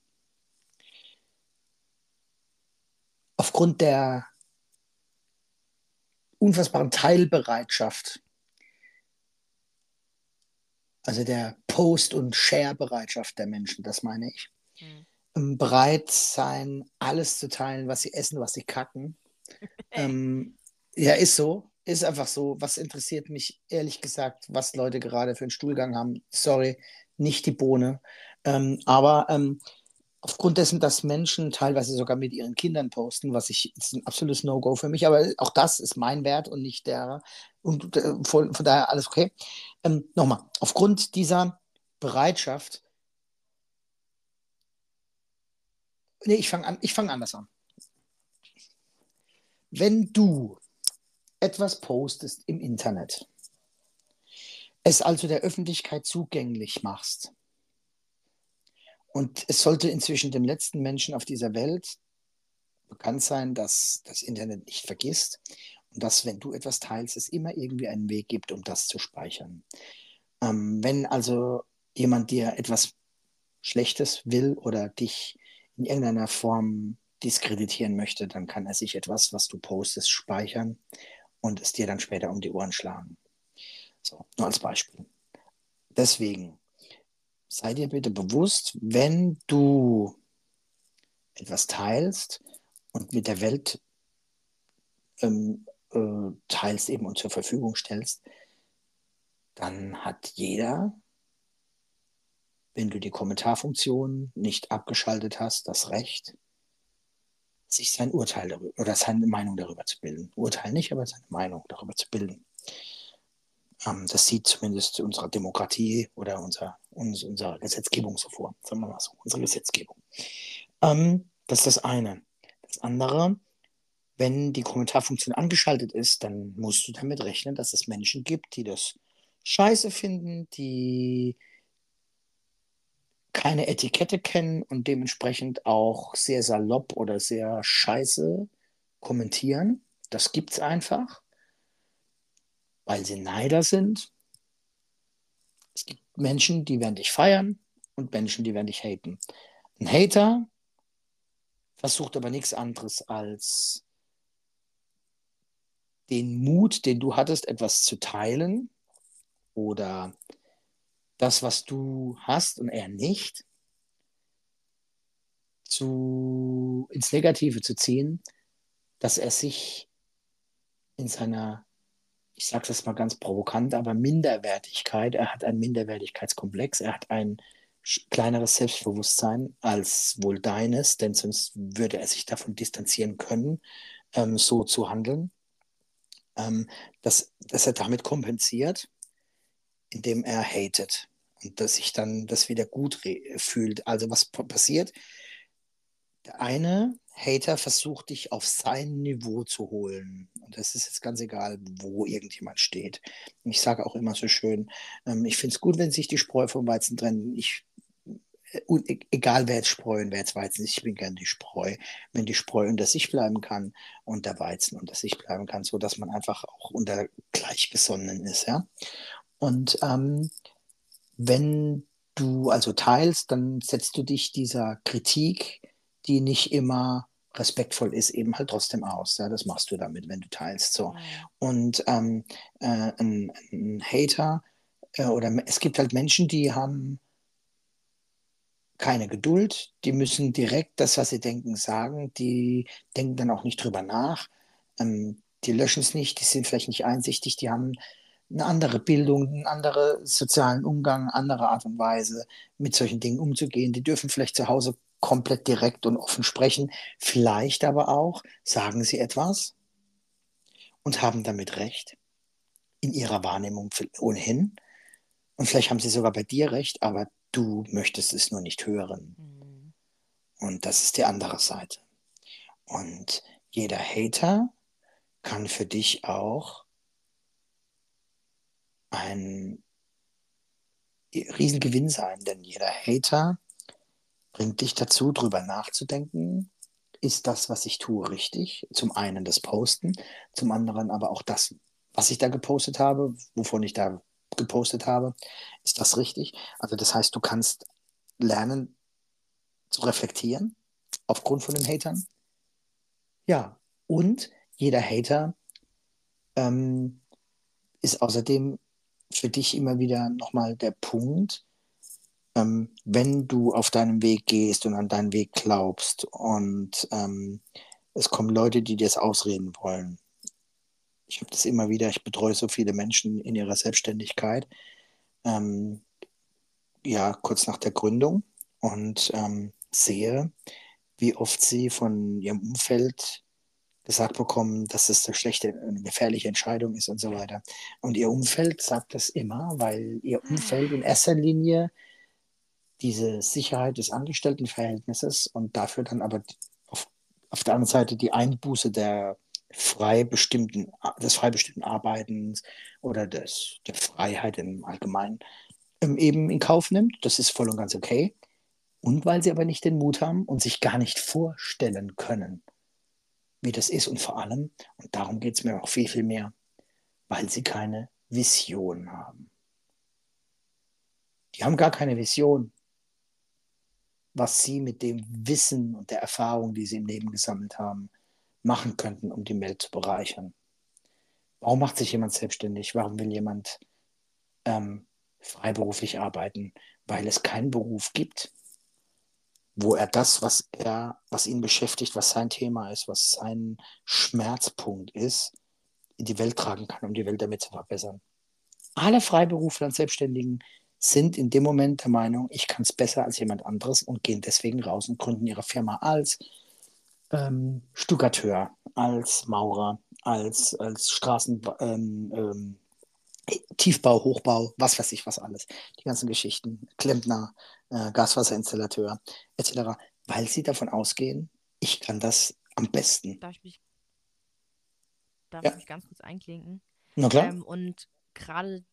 Speaker 4: aufgrund der unfassbaren Teilbereitschaft, also der Post- und Share-Bereitschaft der Menschen, das meine ich,
Speaker 3: Hm.
Speaker 4: ähm, bereit sein, alles zu teilen, was sie essen, was sie kacken. ähm, ja, ist so. Ist einfach so. Was interessiert mich ehrlich gesagt, was Leute gerade für einen Stuhlgang haben? Sorry, nicht die Bohne. Ähm, aber ähm, aufgrund dessen, dass Menschen teilweise sogar mit ihren Kindern posten, was ich ist ein absolutes No-Go für mich, aber auch das ist mein Wert und nicht der. Und äh, von, von daher alles okay. Ähm, Nochmal, aufgrund dieser Bereitschaft Nee, ich fange an, ich fange anders an. Wenn du etwas postest im Internet, es also der Öffentlichkeit zugänglich machst, und es sollte inzwischen dem letzten Menschen auf dieser Welt bekannt sein, dass das Internet nicht vergisst und dass, wenn du etwas teilst, es immer irgendwie einen Weg gibt, um das zu speichern. Ähm, wenn also jemand dir etwas Schlechtes will oder dich in irgendeiner Form diskreditieren möchte, dann kann er sich etwas, was du postest, speichern und es dir dann später um die Ohren schlagen. So, nur als Beispiel. Deswegen sei dir bitte bewusst, wenn du etwas teilst und mit der Welt ähm, äh, teilst eben und zur Verfügung stellst, dann hat jeder wenn du die Kommentarfunktion nicht abgeschaltet hast, das Recht, sich sein Urteil darüber oder seine Meinung darüber zu bilden. Urteil nicht, aber seine Meinung darüber zu bilden. Ähm, das sieht zumindest unsere Demokratie oder unser, uns, unsere Gesetzgebung so vor. Sagen wir mal so, unsere Gesetzgebung. Ähm, das ist das eine. Das andere, wenn die Kommentarfunktion angeschaltet ist, dann musst du damit rechnen, dass es Menschen gibt, die das scheiße finden, die keine Etikette kennen und dementsprechend auch sehr salopp oder sehr scheiße kommentieren. Das gibt's einfach, weil sie Neider sind. Es gibt Menschen, die werden dich feiern und Menschen, die werden dich haten. Ein Hater versucht aber nichts anderes als den Mut, den du hattest, etwas zu teilen oder das, was du hast und er nicht, zu, ins Negative zu ziehen, dass er sich in seiner, ich sage das mal ganz provokant, aber Minderwertigkeit, er hat einen Minderwertigkeitskomplex, er hat ein kleineres Selbstbewusstsein als wohl deines, denn sonst würde er sich davon distanzieren können, ähm, so zu handeln, ähm, dass, dass er damit kompensiert, indem er hatet und dass sich dann das wieder gut fühlt. Also was passiert? Der eine Hater versucht dich auf sein Niveau zu holen. Und das ist jetzt ganz egal, wo irgendjemand steht. Und ich sage auch immer so schön, ähm, ich finde es gut, wenn sich die Spreu vom Weizen trennen. Ich, äh, egal wer jetzt Spreu und wer jetzt Weizen ist, ich bin gern die Spreu. Wenn die Spreu unter sich bleiben kann und der Weizen unter sich bleiben kann, so dass man einfach auch unter Gleichgesonnenen ist, ja. Und ähm, wenn du also teilst, dann setzt du dich dieser Kritik, die nicht immer respektvoll ist, eben halt trotzdem aus. Ja, das machst du damit, wenn du teilst. So. Und ähm, äh, ein, ein Hater äh, oder es gibt halt Menschen, die haben keine Geduld, die müssen direkt das, was sie denken, sagen, die denken dann auch nicht drüber nach, ähm, die löschen es nicht, die sind vielleicht nicht einsichtig, die haben eine andere Bildung, einen anderen sozialen Umgang, eine andere Art und Weise, mit solchen Dingen umzugehen. Die dürfen vielleicht zu Hause komplett direkt und offen sprechen, vielleicht aber auch sagen sie etwas und haben damit recht, in ihrer Wahrnehmung ohnehin. Und vielleicht haben sie sogar bei dir recht, aber du möchtest es nur nicht hören.
Speaker 3: Mhm.
Speaker 4: Und das ist die andere Seite. Und jeder Hater kann für dich auch ein Riesengewinn sein, denn jeder Hater bringt dich dazu, drüber nachzudenken, ist das, was ich tue, richtig? Zum einen das Posten, zum anderen aber auch das, was ich da gepostet habe, wovon ich da gepostet habe, ist das richtig? Also das heißt, du kannst lernen zu reflektieren aufgrund von den Hatern. Ja, und jeder Hater ähm, ist außerdem für dich immer wieder nochmal der Punkt, ähm, wenn du auf deinem Weg gehst und an deinen Weg glaubst und ähm, es kommen Leute, die dir das ausreden wollen. Ich habe das immer wieder, ich betreue so viele Menschen in ihrer Selbstständigkeit, ähm, ja, kurz nach der Gründung und ähm, sehe, wie oft sie von ihrem Umfeld gesagt bekommen, dass es eine schlechte, eine gefährliche Entscheidung ist und so weiter. Und ihr Umfeld sagt das immer, weil ihr Umfeld in erster Linie diese Sicherheit des Angestelltenverhältnisses und dafür dann aber auf, auf der anderen Seite die Einbuße der frei bestimmten, des frei bestimmten Arbeitens oder des, der Freiheit im Allgemeinen ähm, eben in Kauf nimmt. Das ist voll und ganz okay. Und weil sie aber nicht den Mut haben und sich gar nicht vorstellen können, wie das ist. Und vor allem, und darum geht es mir auch viel, viel mehr, weil sie keine Vision haben. Die haben gar keine Vision, was sie mit dem Wissen und der Erfahrung, die sie im Leben gesammelt haben, machen könnten, um die Welt zu bereichern. Warum macht sich jemand selbstständig? Warum will jemand ähm, freiberuflich arbeiten? Weil es keinen Beruf gibt, wo er das, was er, was ihn beschäftigt, was sein Thema ist, was sein Schmerzpunkt ist, in die Welt tragen kann, um die Welt damit zu verbessern. Alle Freiberufler und Selbstständigen sind in dem Moment der Meinung, ich kann es besser als jemand anderes und gehen deswegen raus und gründen ihre Firma als ähm, Stuckateur, als Maurer, als, als Straßen, ähm, ähm, Tiefbau, Hochbau, was weiß ich, was alles. Die ganzen Geschichten, Klempner, äh, Gaswasserinstallateur etc., weil sie davon ausgehen, ich kann das am besten.
Speaker 3: Darf ich mich, darf
Speaker 4: Ja.
Speaker 3: ich mich ganz kurz einklinken?
Speaker 4: Na klar.
Speaker 3: Ähm, und gerade,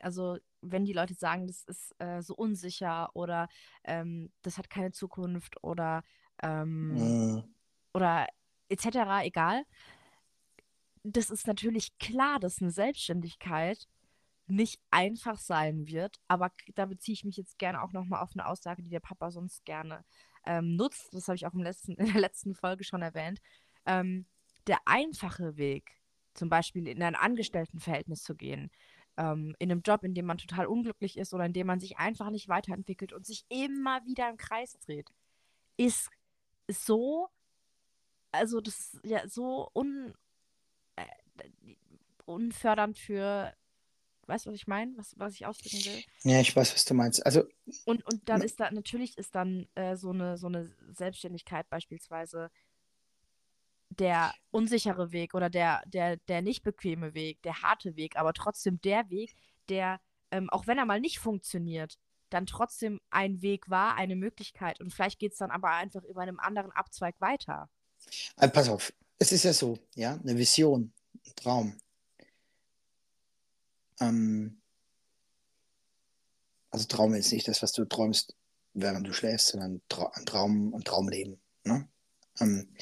Speaker 3: also wenn die Leute sagen, das ist äh, so unsicher oder ähm, das hat keine Zukunft oder, ähm,
Speaker 4: Mm,
Speaker 3: oder etc., egal. Das ist natürlich klar, dass eine Selbstständigkeit nicht einfach sein wird, aber da beziehe ich mich jetzt gerne auch nochmal auf eine Aussage, die der Papa sonst gerne ähm, nutzt. Das habe ich auch im letzten, in der letzten Folge schon erwähnt. Ähm, der einfache Weg, zum Beispiel in ein Angestelltenverhältnis zu gehen, ähm, in einem Job, in dem man total unglücklich ist oder in dem man sich einfach nicht weiterentwickelt und sich immer wieder im Kreis dreht, ist so, also das ist ja so un, äh, unfördernd für, weißt du, was ich meine? Was, was ich ausdrücken will?
Speaker 4: ja, ich weiß, was du meinst. Also,
Speaker 3: Und, und dann ist da, natürlich ist dann äh, so eine, so eine Selbstständigkeit beispielsweise der unsichere Weg oder der, der, der nicht bequeme Weg, der harte Weg, aber trotzdem der Weg, der, ähm, auch wenn er mal nicht funktioniert, dann trotzdem ein Weg war, eine Möglichkeit. Und vielleicht geht es dann aber einfach über einem anderen Abzweig weiter.
Speaker 4: äh, pass auf, es ist ja so, ja, eine Vision, ein Traum. Ähm, also Traum ist nicht das, was du träumst, während du schläfst, sondern Traum, ein Traumleben. Ne? Ähm,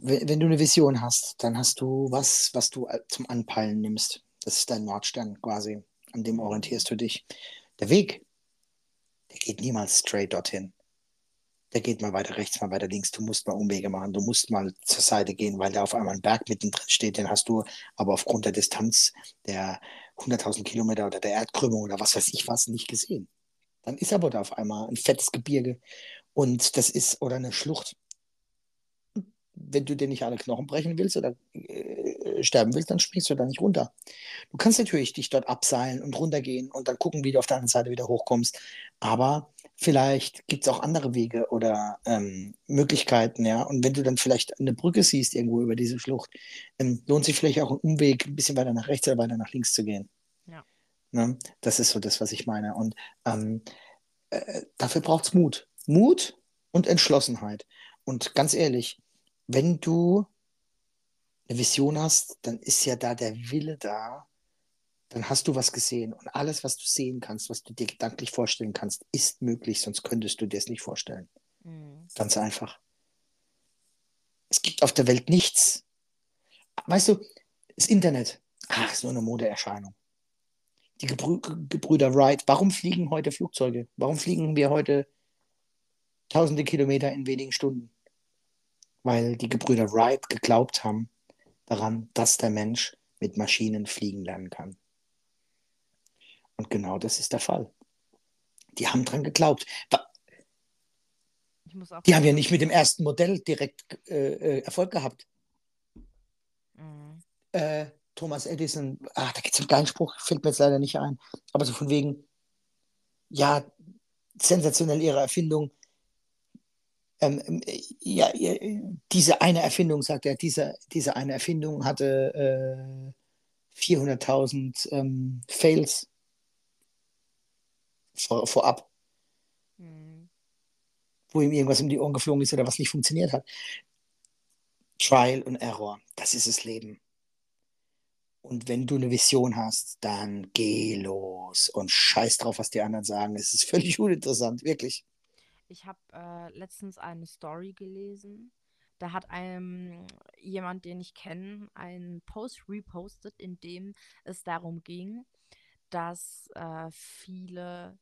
Speaker 4: wenn, du eine Vision hast, dann hast du was, was du äh, zum Anpeilen nimmst. Das ist dein Nordstern quasi. An dem orientierst du dich. Der Weg der geht niemals straight dorthin. Der geht mal weiter rechts, mal weiter links. Du musst mal Umwege machen. Du musst mal zur Seite gehen, weil da auf einmal ein Berg mittendrin steht. Den hast du aber aufgrund der Distanz der 100.000 Kilometer oder der Erdkrümmung oder was weiß ich was nicht gesehen. Dann ist aber da auf einmal ein fettes Gebirge und das ist oder eine Schlucht wenn du dir nicht alle Knochen brechen willst oder äh, sterben willst, dann springst du da nicht runter. Du kannst natürlich dich dort abseilen und runtergehen und dann gucken, wie du auf der anderen Seite wieder hochkommst. Aber vielleicht gibt es auch andere Wege oder ähm, Möglichkeiten, ja. Und wenn du dann vielleicht eine Brücke siehst irgendwo über diese Schlucht, ähm, lohnt sich vielleicht auch ein Umweg, ein bisschen weiter nach rechts oder weiter nach links zu gehen.
Speaker 3: Ja.
Speaker 4: Ne? Das ist so das, was ich meine. Und ähm, äh, dafür braucht es Mut. Mut und Entschlossenheit. Und ganz ehrlich, wenn du eine Vision hast, dann ist ja da der Wille da, dann hast du was gesehen. Und alles, was du sehen kannst, was du dir gedanklich vorstellen kannst, ist möglich, sonst könntest du dir es nicht vorstellen. Mhm. Ganz einfach. Es gibt auf der Welt nichts. Weißt du, das Internet, ach, ist nur eine Modeerscheinung. Die Gebrü Gebrüder Wright, warum fliegen heute Flugzeuge? Warum fliegen wir heute tausende Kilometer in wenigen Stunden? Weil die Gebrüder Wright geglaubt haben daran, dass der Mensch mit Maschinen fliegen lernen kann. Und genau das ist der Fall. Die haben daran geglaubt. die haben ja nicht mit dem ersten Modell direkt äh, äh Erfolg gehabt. Mhm. Äh, Thomas Edison, ach, da gibt es einen geilen Spruch, fällt mir jetzt leider nicht ein, aber so von wegen, ja, sensationell ihre Erfindung, ähm, ähm, ja, diese eine Erfindung, sagt er, diese, diese eine Erfindung hatte äh, 400.000 ähm, Fails vor, vorab, mhm. wo ihm irgendwas um die Ohren geflogen ist oder was nicht funktioniert hat. Trial und Error, das ist das Leben. Und wenn du eine Vision hast, dann geh los und scheiß drauf, was die anderen sagen. Es ist völlig uninteressant, wirklich.
Speaker 3: Ich habe äh, letztens eine Story gelesen. Da hat einem jemand, den ich kenne, einen Post repostet, in dem es darum ging, dass äh, viele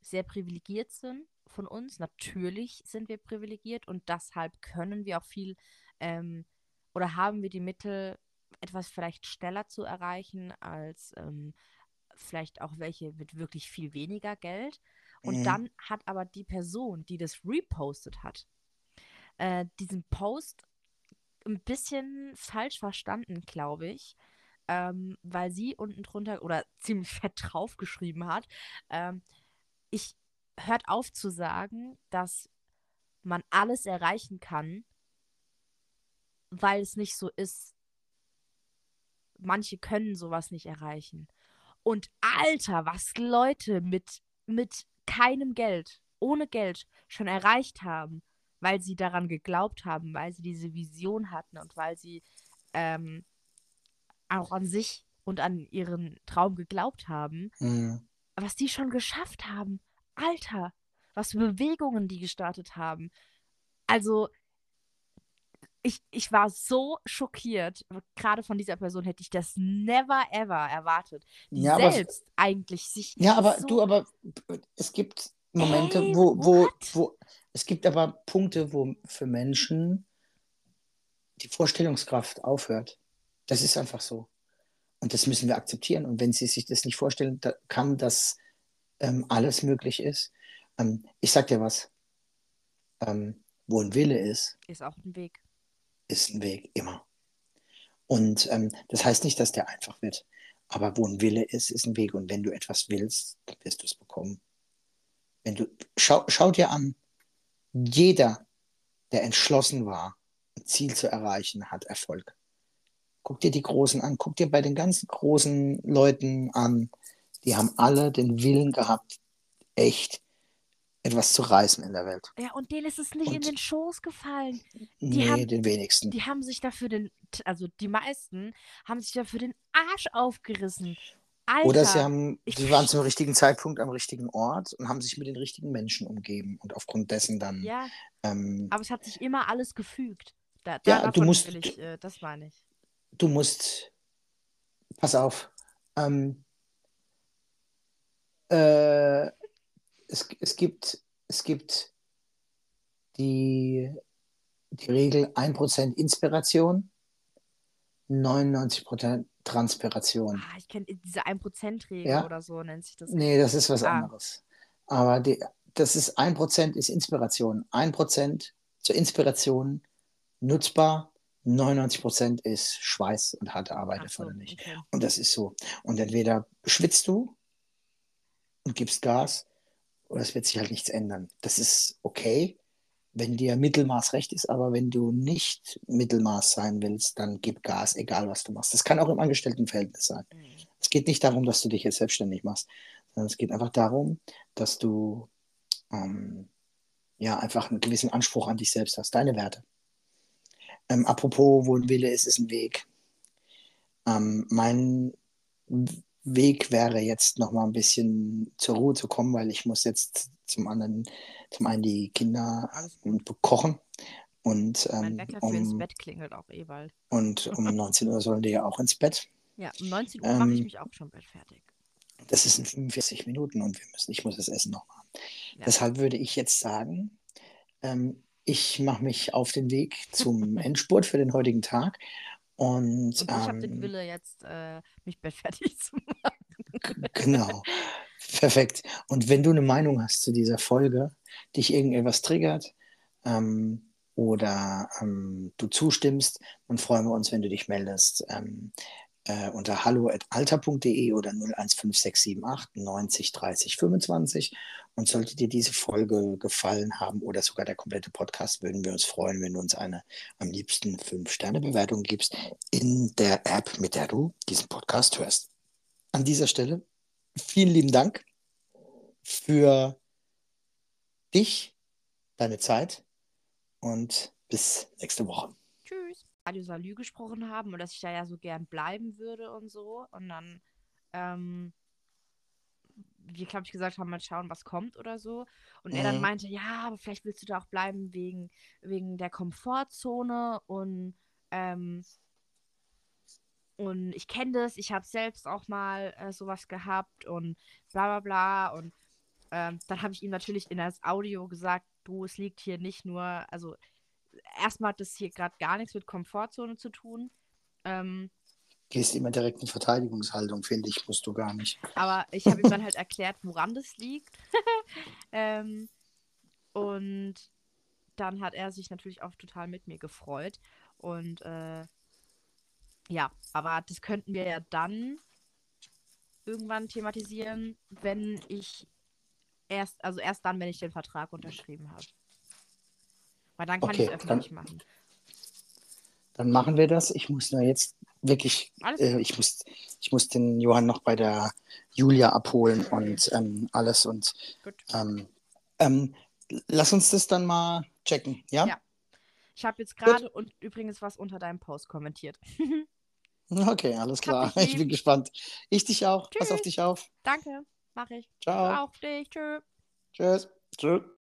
Speaker 3: sehr privilegiert sind von uns. Natürlich sind wir privilegiert und deshalb können wir auch viel ähm, oder haben wir die Mittel, etwas vielleicht schneller zu erreichen als ähm, vielleicht auch welche mit wirklich viel weniger Geld. Und mhm. dann hat aber die Person, die das repostet hat, äh, diesen Post ein bisschen falsch verstanden, glaube ich. Ähm, weil sie unten drunter oder ziemlich fett draufgeschrieben hat, ähm, ich hört auf zu sagen, dass man alles erreichen kann, weil es nicht so ist. Manche können sowas nicht erreichen. Und Alter, was Leute mit, mit keinem Geld, ohne Geld schon erreicht haben, weil sie daran geglaubt haben, weil sie diese Vision hatten und weil sie ähm, auch an sich und an ihren Traum geglaubt haben, mhm. was die schon geschafft haben. Alter, was für Bewegungen die gestartet haben. Also, ich, ich war so schockiert. Gerade von dieser Person hätte ich das never ever erwartet. Die ja, selbst aber, eigentlich sich.
Speaker 4: Ja, aber so du, aber es gibt Momente, Ey, wo, wo, wo, es gibt aber Punkte, wo für Menschen die Vorstellungskraft aufhört. Das ist einfach so. Und das müssen wir akzeptieren. Und wenn sie sich das nicht vorstellen da kann, dass ähm, alles möglich ist. Ähm, ich sag dir was. Ähm, wo ein Wille ist,
Speaker 3: ist auch ein Weg
Speaker 4: ist ein Weg, immer. Und ähm, das heißt nicht, dass der einfach wird. Aber wo ein Wille ist, ist ein Weg. Und wenn du etwas willst, dann wirst du es bekommen. Wenn du, schau, schau dir an, jeder, der entschlossen war, ein Ziel zu erreichen, hat Erfolg. Guck dir die Großen an, guck dir bei den ganzen großen Leuten an. Die haben alle den Willen gehabt, echt etwas zu reißen in der Welt.
Speaker 3: Ja, und denen ist es nicht und in den Schoß gefallen.
Speaker 4: Die nee, haben, den wenigsten.
Speaker 3: Die haben sich dafür den, also die meisten haben sich dafür den Arsch aufgerissen.
Speaker 4: Alter, Oder sie haben, sie waren zum richtigen Zeitpunkt am richtigen Ort und haben sich mit den richtigen Menschen umgeben und aufgrund dessen dann.
Speaker 3: Ja. Ähm, aber es hat sich immer alles gefügt.
Speaker 4: Da, ja, du musst.
Speaker 3: Ich, äh, das meine ich.
Speaker 4: Du musst. Pass auf. Ähm, äh, es, es, gibt, es gibt die, die Regel 1% Inspiration, 99% Transpiration.
Speaker 3: Ah, ich kenne diese 1%-Regel
Speaker 4: Ja.
Speaker 3: oder so, nennt sich das.
Speaker 4: Nee, das ist was
Speaker 3: Ah.
Speaker 4: anderes. Aber die, das ist 1% ist Inspiration. 1% zur Inspiration nutzbar, 99% ist Schweiß und harte Arbeit
Speaker 3: Ach so,
Speaker 4: erforderlich.
Speaker 3: okay.
Speaker 4: Und das ist so. Und entweder schwitzt du und gibst Gas oder es wird sich halt nichts ändern. Das ist okay, wenn dir Mittelmaß recht ist, aber wenn du nicht Mittelmaß sein willst, dann gib Gas, egal was du machst. Das kann auch im Angestelltenverhältnis sein.
Speaker 3: Mhm.
Speaker 4: Es geht nicht darum, dass du dich jetzt selbstständig machst, sondern es geht einfach darum, dass du ähm, ja einfach einen gewissen Anspruch an dich selbst hast, deine Werte. Ähm, apropos, wo ein Wille ist, ist ein Weg. Ähm, mein Weg wäre jetzt noch mal ein bisschen zur Ruhe zu kommen, weil ich muss jetzt zum anderen, zum einen die Kinder kochen und,
Speaker 3: Mein
Speaker 4: ähm,
Speaker 3: für ins
Speaker 4: um,
Speaker 3: Bett klingelt auch eh bald.
Speaker 4: und um 19 Uhr sollen die ja auch ins Bett.
Speaker 3: Ja, um 19 Uhr mache ich
Speaker 4: Ähm,
Speaker 3: mich auch schon bald fertig.
Speaker 4: Das ist in 45 Minuten und wir müssen, ich muss das Essen noch machen.
Speaker 3: Ja.
Speaker 4: Deshalb würde ich jetzt sagen, ähm, ich mache mich auf den Weg zum Endspurt für den heutigen Tag. Und,
Speaker 3: Und ich habe den
Speaker 4: ähm,
Speaker 3: Wille jetzt, äh, mich bettfertig zu machen.
Speaker 4: Genau. Perfekt. Und wenn du eine Meinung hast zu dieser Folge, dich irgendetwas triggert ähm, oder ähm, du zustimmst, dann freuen wir uns, wenn du dich meldest ähm, äh, unter hallo.alter.de oder 01567 90 30 25. Und sollte dir diese Folge gefallen haben oder sogar der komplette Podcast, würden wir uns freuen, wenn du uns eine am liebsten 5-Sterne-Bewertung gibst in der App, mit der du diesen Podcast hörst. An dieser Stelle vielen lieben Dank für dich, deine Zeit und bis nächste Woche.
Speaker 3: Radio Salü gesprochen haben und dass ich da ja so gern bleiben würde und so. Und dann, ähm, wir, glaube ich, gesagt haben, mal schauen, was kommt oder so. Und er dann
Speaker 4: Mhm.
Speaker 3: meinte, ja, aber vielleicht willst du da auch bleiben wegen, wegen der Komfortzone und, ähm, und ich kenne das, ich habe selbst auch mal äh, sowas gehabt und bla bla bla. Und ähm, dann habe ich ihm natürlich in das Audio gesagt, du, es liegt hier nicht nur, also erstmal hat das hier gerade gar nichts mit Komfortzone zu tun. Ähm,
Speaker 4: Gehst immer direkt in Verteidigungshaltung, finde ich, musst du gar nicht.
Speaker 3: aber ich habe ihm dann halt erklärt, woran das liegt. ähm, und dann hat er sich natürlich auch total mit mir gefreut. Und äh, ja, aber das könnten wir ja dann irgendwann thematisieren, wenn ich erst, also erst dann, wenn ich den Vertrag unterschrieben habe. Weil dann kann
Speaker 4: Okay,
Speaker 3: ich es öffentlich machen.
Speaker 4: Dann machen wir das. Ich muss nur jetzt wirklich,
Speaker 3: Alles
Speaker 4: äh, ich, muss, ich muss den Johann noch bei der Julia abholen und ähm, alles. Und
Speaker 3: gut.
Speaker 4: ähm, ähm, lass uns das dann mal checken, ja?
Speaker 3: Ja. Ich habe jetzt gerade und übrigens was unter deinem Post kommentiert.
Speaker 4: Okay, alles klar. Ich
Speaker 3: lieb.
Speaker 4: bin gespannt. Ich dich auch. Pass auf
Speaker 3: Tschüss.
Speaker 4: dich auf.
Speaker 3: Danke, mache ich.
Speaker 4: Ciao.
Speaker 3: Auf dich, tschö.
Speaker 4: Tschüss. Tschüss.